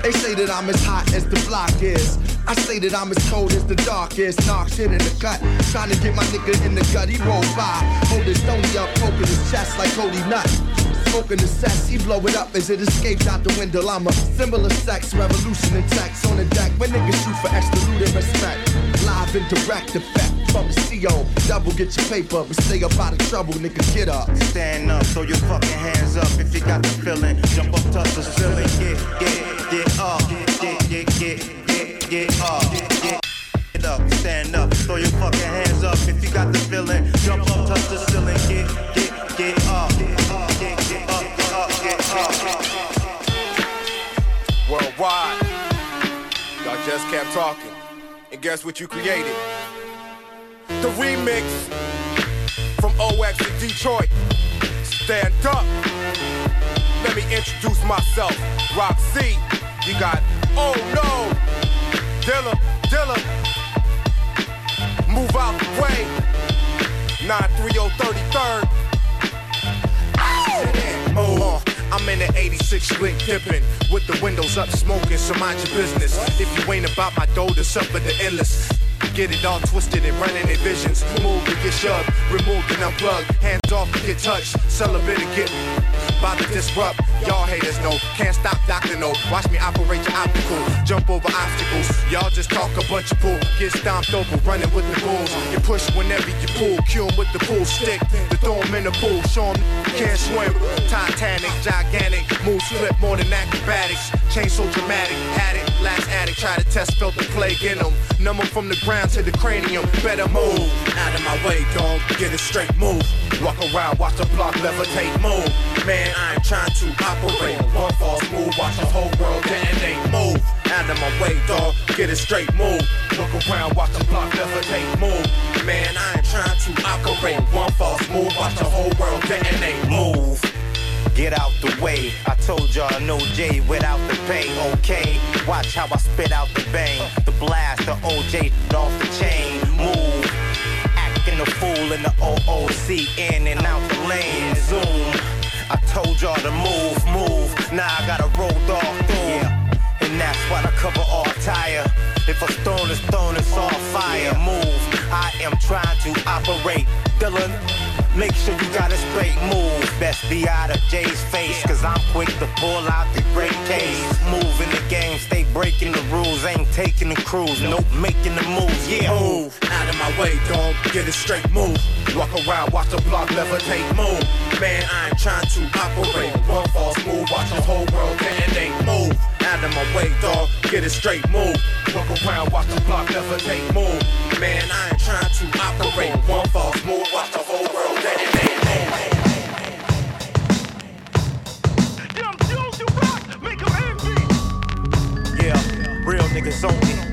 Speaker 28: They say that I'm as hot as the block is. I say that I'm as cold as the dark is. Knock shit in the cut. Trying to get my nigga in the gut. He roll by. Hold his stony up, poking his chest like Cody Nut. Smoking the cess, he blow it up as it escapes out the window. I'm a symbol of sex, revolution and text on the deck. When niggas shoot for absolute and respect. Live and direct effect from the CO. Double get your paper, but stay up out of trouble, nigga. Get up.
Speaker 19: Stand up, throw your fucking hands up if you got the feeling. Jump up, touch the ceiling. Get, get, get up. Get, get, get, get, up. Get, up, stand up, throw your fucking hands up if you got the feeling. Jump up, touch the ceiling. Get, get, get up. Get up, get up, get up.
Speaker 7: Worldwide. Y'all just kept talking. And guess what you created? The remix from OX to Detroit. Stand up. Let me introduce myself. C. You got Oh No. Dilla, Dilla. Move out the way. 93033rd.
Speaker 19: Oh, oh.
Speaker 7: Uh, I'm in the 86 slick dipping with the windows up smoking, so mind your business. If you ain't about my dough, to suffer the endless. Get it all twisted and running in visions. Move to get shoved, removed and unplugged. Hands off to get touched, celibate and get about to disrupt. Y'all haters know, can't stop Doctor No. Watch me operate your optical, jump over obstacles. Y'all just talk a bunch of bull, get stomped over, running with the bulls. You push whenever you pull, kill with the pool stick. The throw in the pool, show 'em can't swim. Titanic, gigantic, moves flip more than acrobatics. Change so dramatic, had it, last addict, try to test, felt the plague in them. Numb 'em from the ground to the cranium, better move. Out of my way, dog, get a straight move. Walk around, watch the block levitate, move. Man, I ain't trying to operate. One false move, watch the whole world detonate, move. Out of my way, dog, get a straight move. Look around, watch the block levitate, move. Man, I ain't trying to operate. One false move, watch the whole world detonate, move.
Speaker 19: Get out the way. I told y'all no J without the pay. Okay, watch how I spit out the bang. The blast, the OJ off the chain. Move, acting a fool in the OOC, in and out the lane. Zoom. I told y'all to move, move. Now I gotta roll dog through. Yeah. And that's why I cover all tire. If a stone is thrown, it's all fire. Move. I am trying to operate. Dylan, make sure you got a straight move. Best be out of Jay's face, cause I'm quick to pull out the great case. Move in the game, stay breaking the rules. Ain't taking the cruise, nope, making the moves. Yeah, move.
Speaker 7: Out of my way, dog, get a straight move. Walk around, watch the block levitate, move. Man, I ain't trying to operate. One false move, watch the whole world detonate, move. Out of my way, dog, get it straight move. Walk around, watch the block levitate, move. Man, I ain't trying to operate. One false move, watch the whole world detonate.
Speaker 19: Yeah, real niggas only.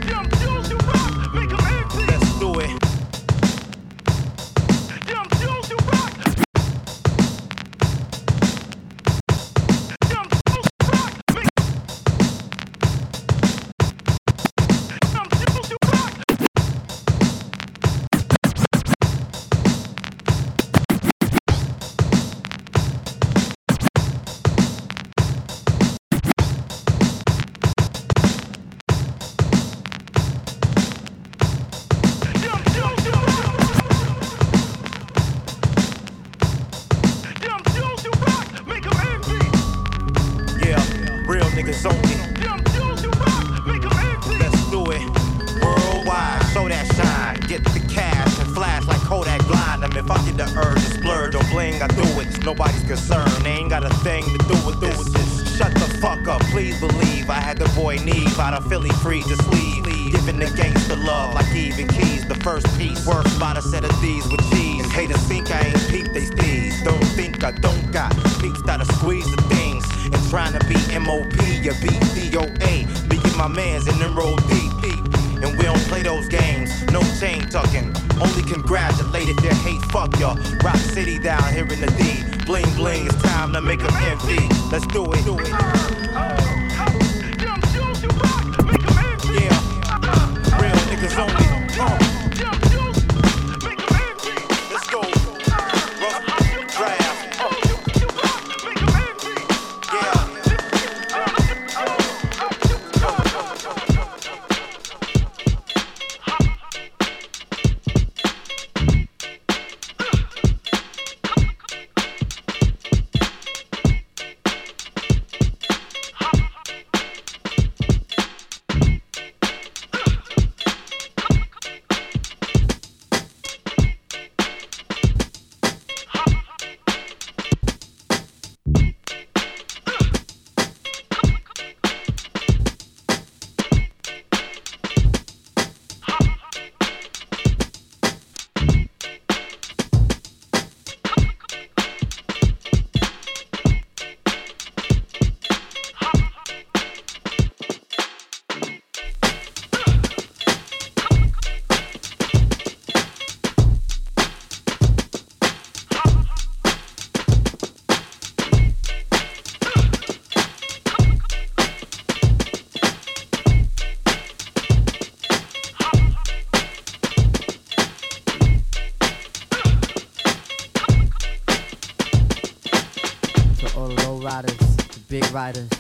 Speaker 56: riders.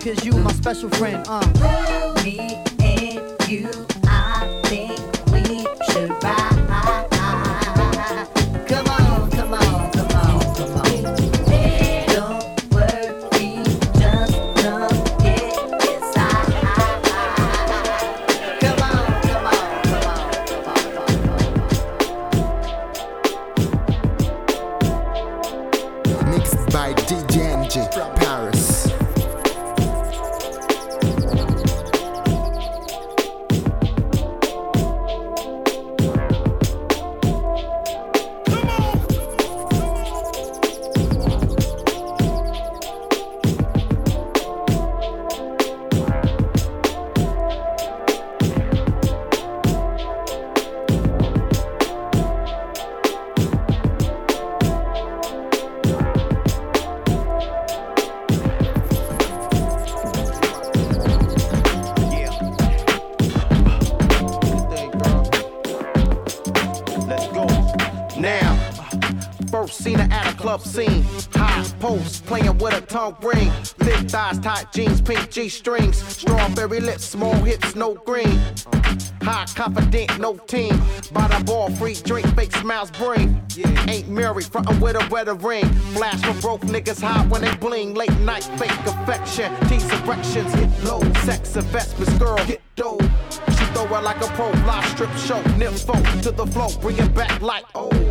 Speaker 56: cause you my special friend, uh. Love me and you
Speaker 19: strings, strawberry lips, small hips, no green. High confident, no team. By the ball, free drink, fake smiles bring. Ain't married, frontin' with a wedding ring. Flash for broke niggas hot when they bling. Late night, fake affection. Tease erections, hit low. Sex investments, girl, get dope. She
Speaker 59: throw it like a pro, live strip show. Nympho to the floor, bring it back like oh.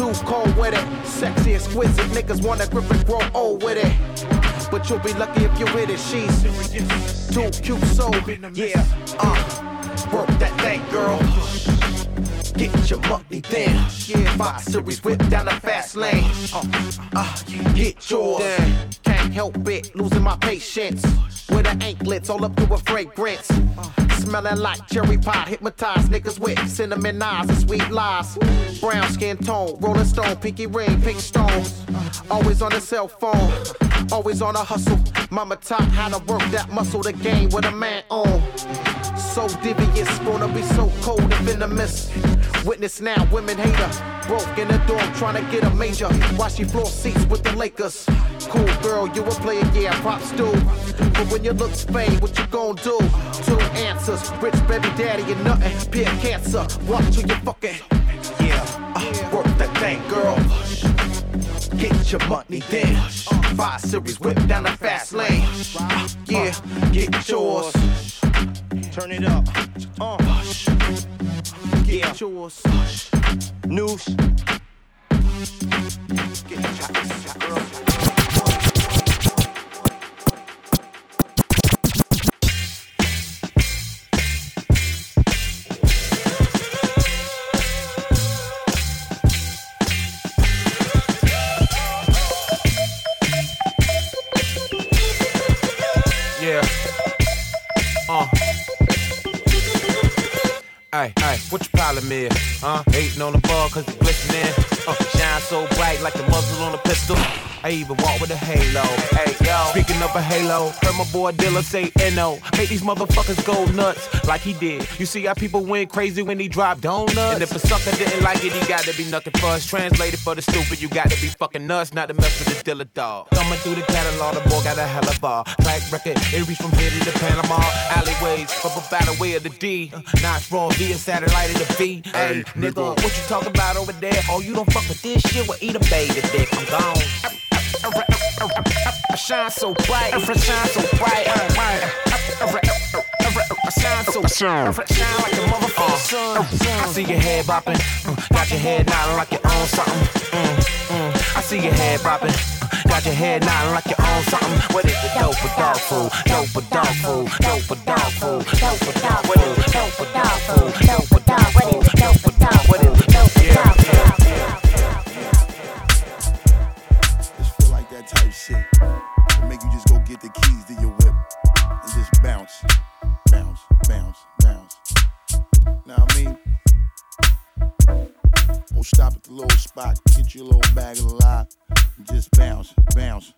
Speaker 59: Too cold with it, sexy, exquisite. Niggas wanna grip and grow old with it. But you'll be lucky if you're with it. She's too cute, so yeah. Uh, work that thing, girl. Get your money. Yeah, five series whip down the fast lane. Uh, uh, get yours. Can't help it, losing my patience. With the anklets all up to a fragrance. Smelling like cherry pie, hypnotized niggas with cinnamon eyes and sweet lies. Brown skin tone, rolling stone, pinky ring, pink stones. Always on the cell phone, always on a hustle. Mama taught how to work that muscle, the game with a man on. So devious, gonna be so cold and venomous. Witness now, women hate her. Broke in the dorm, trying to get a major. While she floor seats with the Lakers. Cool girl, you a player, yeah, props do. But when your looks fade, what you gon' do? Two answers, rich baby daddy and nothing. Peer cancer, watch who you fucking. Yeah, uh, work that thing, girl. Get your money then. Five series whip down the fast lane. Uh, yeah, get yours. Turn it up. Uh. Get yours. News. Get
Speaker 43: Yeah. Problem is? Huh? Hating on the ball cause it's glistening. Uh, shine so bright like the muzzle on a pistol. I even walk with a halo. Hey, yo. Speaking of a halo, heard my boy Dilla say NO. Make these motherfuckers go nuts like he did. You see how people went crazy when he dropped donuts? And if a sucker didn't like it, he got to be nothing for us. Translated for the stupid, you got to be fucking nuts, not to mess with the Dilla dog. Thumbing through the catalog, the boy got a hell of a track record. It reached from here to the Panama alleyways. Up about the way of the D. Uh, it's raw via satellite of the V. Hey, nigga, what you talking about over there? Oh, you don't fuck with this shit? Well, eat a baby dick. I'm gone. I shine so bright, I shine so bright. Uh, uh, uh, I shine so shine like a motherfucker. I see your head bopping, mm, got your head nodding like you own something. Mm, mm. I see your head bopping. Mm, got your head nodding like you own something. What is it? Dope for dog food. Dope for dog food. Dope for dog food. Dope for dog food. Dope for dog food. Dope for dog. It? Dope for dog. What is it? Dope for dog.
Speaker 53: The keys to your whip and just bounce, bounce, bounce, bounce. Now I mean, go stop at the little spot, get you a little bag of lie, and just bounce, bounce.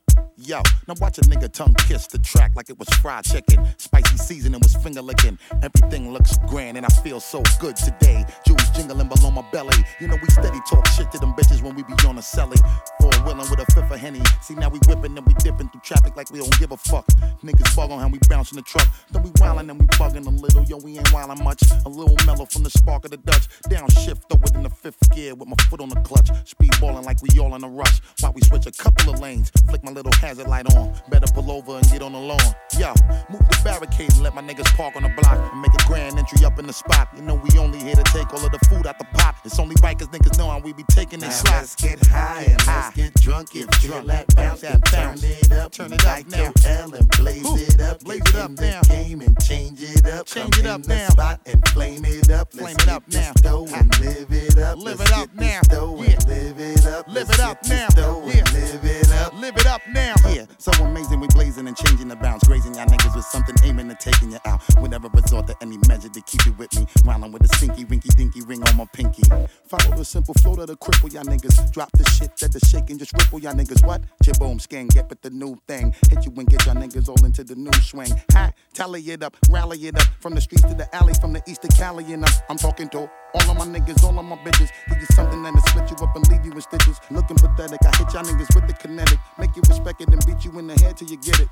Speaker 53: Yo, now watch a nigga tongue kiss the track like it was fried chicken. Spicy seasoning was finger licking. Everything looks grand and I feel so good today. Jewels jingling below my belly. You know we steady talk shit to them bitches when we be on a celly. Four wheeling with a fifth of henny. See now we whipping and we dipping through traffic like we don't give a fuck. Niggas bug on how we bouncing the truck. Then we wildin' and we bugging a little. Yo, we ain't wildin' much. A little mellow from the spark of the Dutch. Downshift throw it in the fifth gear with my foot on the clutch. Speed ballin' like we all in a rush. While we switch a couple of lanes. Flick my little light on. Better pull over and get on the lawn. Yo, move the barricade and let my niggas park on the block and make a grand entry up in the spot. You know we only here to take all of the food out the pot. It's only right cause niggas know how we be taking
Speaker 60: Now
Speaker 53: these slots.
Speaker 60: let's get high and let's ah. get drunk. If drunk, that bounce, then turn it up.
Speaker 53: Turn it up now.
Speaker 60: L and blaze
Speaker 53: Ooh,
Speaker 60: it up.
Speaker 53: blaze
Speaker 60: Get
Speaker 53: it up now.
Speaker 60: game and change it up.
Speaker 53: Change
Speaker 60: Come
Speaker 53: it up
Speaker 60: in the
Speaker 53: now.
Speaker 60: spot and flame it up.
Speaker 53: Flame
Speaker 60: Let's
Speaker 53: it up
Speaker 60: this
Speaker 53: now.
Speaker 60: dough and ah. live it up.
Speaker 53: Live
Speaker 60: Let's
Speaker 53: it up
Speaker 60: this
Speaker 53: now.
Speaker 60: dough and live it up.
Speaker 53: Live
Speaker 60: Let's
Speaker 53: it up
Speaker 60: this
Speaker 53: now.
Speaker 60: dough and. Live it up.
Speaker 53: Live it up now. Yeah, so amazing, we blazing and changing the bounds, grazing y'all niggas with something aiming and taking you out. Whenever resort to any measure to keep it with me, wildin' with a stinky, rinky, dinky ring on my pinky. Follow the simple flow to the cripple, y'all niggas. Drop the shit that the shaking just ripple y'all niggas. What? Boom, skin, get with the new thing. Hit you and get y'all niggas all into the new swing. Ha, tally it up, rally it up. From the streets to the alley, from the east to Cali and up. I'm talking to all of my niggas, all of my bitches. Give you something that'll split you up and leave you in stitches. Looking pathetic, I hit y'all niggas with the kinetic. Make you respect it and beat you in the head till you get it.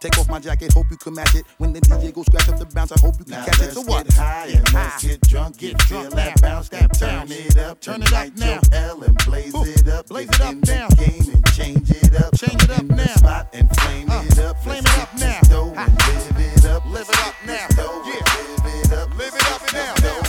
Speaker 53: Take off my jacket, hope you can match it. When the DJ go scratch up the bounce, I hope you can
Speaker 60: Now
Speaker 53: catch it.
Speaker 60: let's
Speaker 53: So what?
Speaker 60: get high and let's get drunk.
Speaker 53: Get
Speaker 60: Get
Speaker 53: drunk
Speaker 60: that
Speaker 53: now.
Speaker 60: bounce, then turn
Speaker 53: Bounce.
Speaker 60: it up.
Speaker 53: Turn it up now.
Speaker 60: L and blaze it up.
Speaker 53: Blaze
Speaker 60: Get
Speaker 53: it up
Speaker 60: in the
Speaker 53: now.
Speaker 60: Game and change it up.
Speaker 53: Change it up
Speaker 60: in the
Speaker 53: now.
Speaker 60: spot and flame
Speaker 53: Uh,
Speaker 60: it up.
Speaker 53: flame
Speaker 60: Let's
Speaker 53: it up
Speaker 60: get
Speaker 53: now.
Speaker 60: dough and live it up.
Speaker 53: Live it up
Speaker 60: get
Speaker 53: now.
Speaker 60: dough
Speaker 53: Yeah.
Speaker 60: Live it up.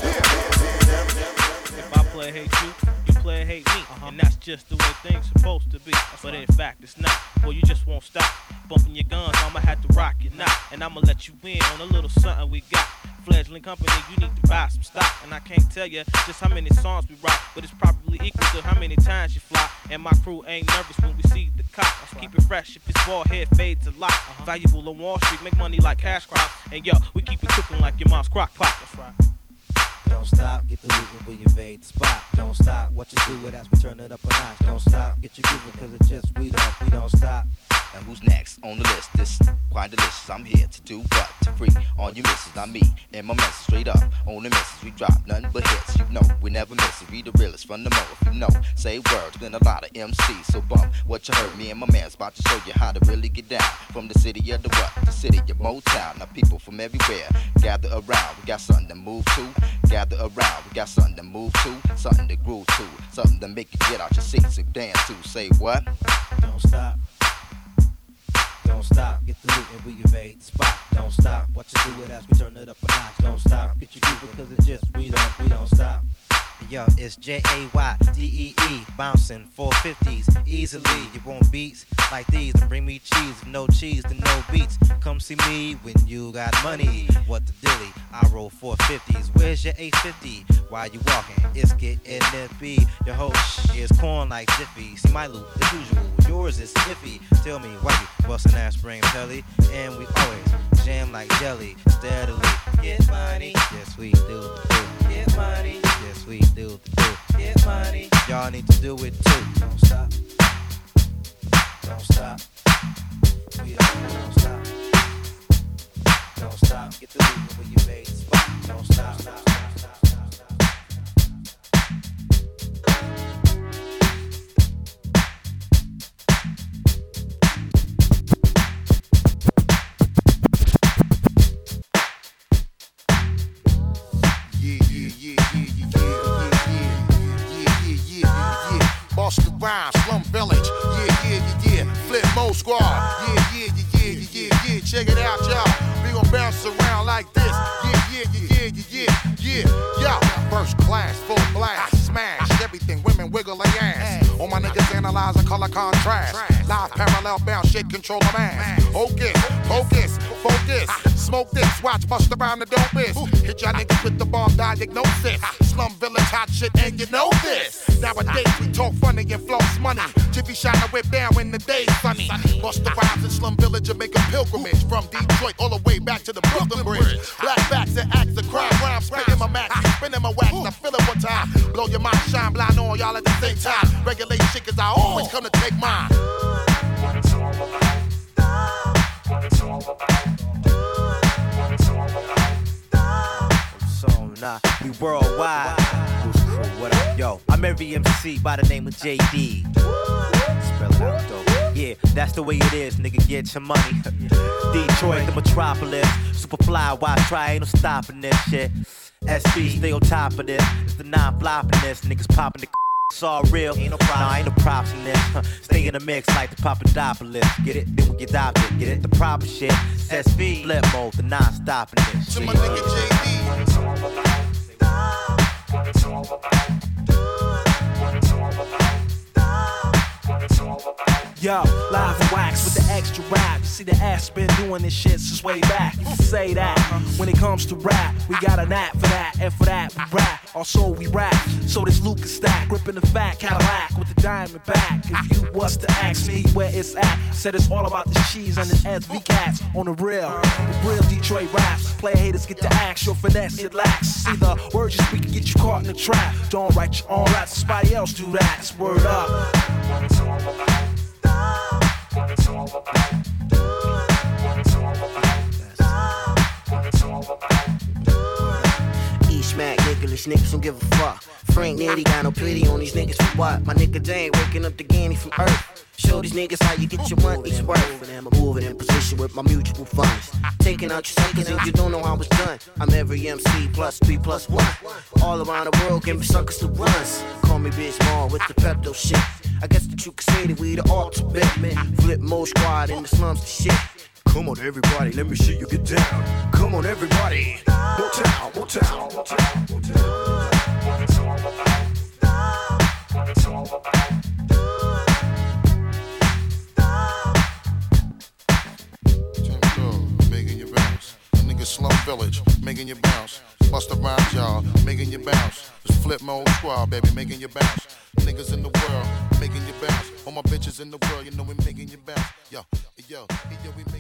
Speaker 61: Player hate you you play hate me, uh-huh. and that's just the way things supposed to be. But in fact, it's not. Well, you just won't stop bumping your guns. I'ma have to rock your knot, and I'ma let you in on a little something we got. Fledgling company, you need to buy some stock, and I can't tell you just how many songs we rock, but it's probably equal to how many times you fly. And my crew ain't nervous when we see the cop. Keep it fresh if it's bald head fades a lot. Uh-huh. Valuable on Wall Street, make money like cash crops. And yo, we keep it cooking like your mom's crock pot. That's right.
Speaker 19: Don't stop, get the loot and we invade the spot. Don't stop, what you do it as we turn it up a notch. Don't stop, get your grooving cause it just we don't, we don't stop.
Speaker 46: And who's next on the list? This quite delicious. I'm here to do what? To free all you misses. I'm me and my message straight up. On the misses, we drop nothing but hits. You know, we never miss it. We the realest from the mo. If you know, say words. Been a lot of MCs, so bump what you heard. Me and my man's about to show you how to really get down. From the city of the what? The city of Motown. Now people from everywhere gather around. We got something to move to. Gather around. We got something to move to. Something to groove to. Something to make you get out your seats and dance to. Say what?
Speaker 19: Don't stop. Don't stop, get the loot and we invade the spot. Don't stop, what you do it as we turn it up a notch. Don't stop, get you grooving cause it just we don't, we don't stop. Yo, it's J A Y D E E, bouncing 450s easily. You want beats like these and bring me cheese. No cheese, then no beats. Come see me when you got money. What the dilly? I roll 450s. Where's your 850? Why you walking? It's getting nippy. Your whole is corn like Zippy. See my loot as usual. Yours is iffy. Tell me why you busting that spring pelly, and we always jam like jelly steadily. Get money, yes we do. Get money, yes we do. the do. Get money, y'all need to do it too. Don't stop, don't stop. We don't, don't stop. Don't stop. Get the loot when you made the spot. Don't stop. stop, stop, stop, stop, stop.
Speaker 8: Squad. Yeah, yeah, yeah, yeah, yeah, yeah, yeah. Check it out, y'all. We gon' bounce around like this. Yeah, yeah, yeah, yeah, yeah, yeah, yeah. Yo, first class, full blast, smash everything. Women wiggle their ass. All my niggas analyze analyzing color contrast. Live parallel bounce, shit control the mass. Focus, focus, focus. Smoke this, watch bust around the dopest. Hit y'all niggas with the bomb diagnosis. Slum village hot shit, and you know this. Nowadays we talk funny and floss money. Jiffy shine a whip down when the day's sunny. Busta Rhymes in slum village and make a pilgrimage from Detroit all the way back to the Brooklyn Bridge. Black backs and acts of crime, rhyme spitting my max, spinning my wax. I feel it one time. Blow your mind, shine blind on y'all at the same time. Regulate shit, cause I always come to take mine.
Speaker 19: We worldwide. Yo, I'm every MC by the name of JD. Spell it out, though. Yeah, that's the way it is, nigga. Get your money. Detroit, the metropolis. Superfly, why try? Ain't no stopping this shit. SV, stay on top of this. It's the non-floppiness. Niggas popping the. It's all real. Ain't no problem. Nah, ain't no props in this. Stay in the mix like the Papadopoulos. Get it? Then we get adopted. Get it? The proper shit. SV, flip mode, the non-stopping this.
Speaker 8: To my nigga
Speaker 12: Yo, live and wax with the extra rap. You see the ass been doing this shit since way back. You say that. When it comes to rap, we got an app for that. And for that, we rap. Also, we rap. So this Lucas stack, gripping the fat Cadillac with the diamond back. If you was to ask me where it's at, said it's all about the cheese and the SV cats on the real. The real Detroit raps. Play haters get the axe, your finesse it lacks. See the words you speak get you caught in the trap. Don't write your own raps, somebody else do that. It's word up
Speaker 41: what it's all about. Do it. Niggaless niggas don't give a fuck. Frank Nitti got no pity on these niggas for what? My nigga Dane waking up the Ganny from Earth. Show these niggas how you get your money's worth. And I'm moving in position with my mutual funds. Taking out your suckers and you don't know how it's done. I'm every MC plus three plus one. All around the world giving suckers the runs. Call me Bitch Mall with the Pepto shit. I guess that you could say that we the ultimate. Flipmode Squad in the slums the shit. Come on, everybody, let me see you get down. Come on, everybody. One time, one. What it's all about. Stop. What it's all about.
Speaker 8: slum village, making you bounce. Busta Rhymes y'all, making you bounce. Just flip my old squad, baby, making you bounce. Niggas in the world, making you bounce. All my bitches in the world, you know we making you bounce. Yo, yo, yo, we making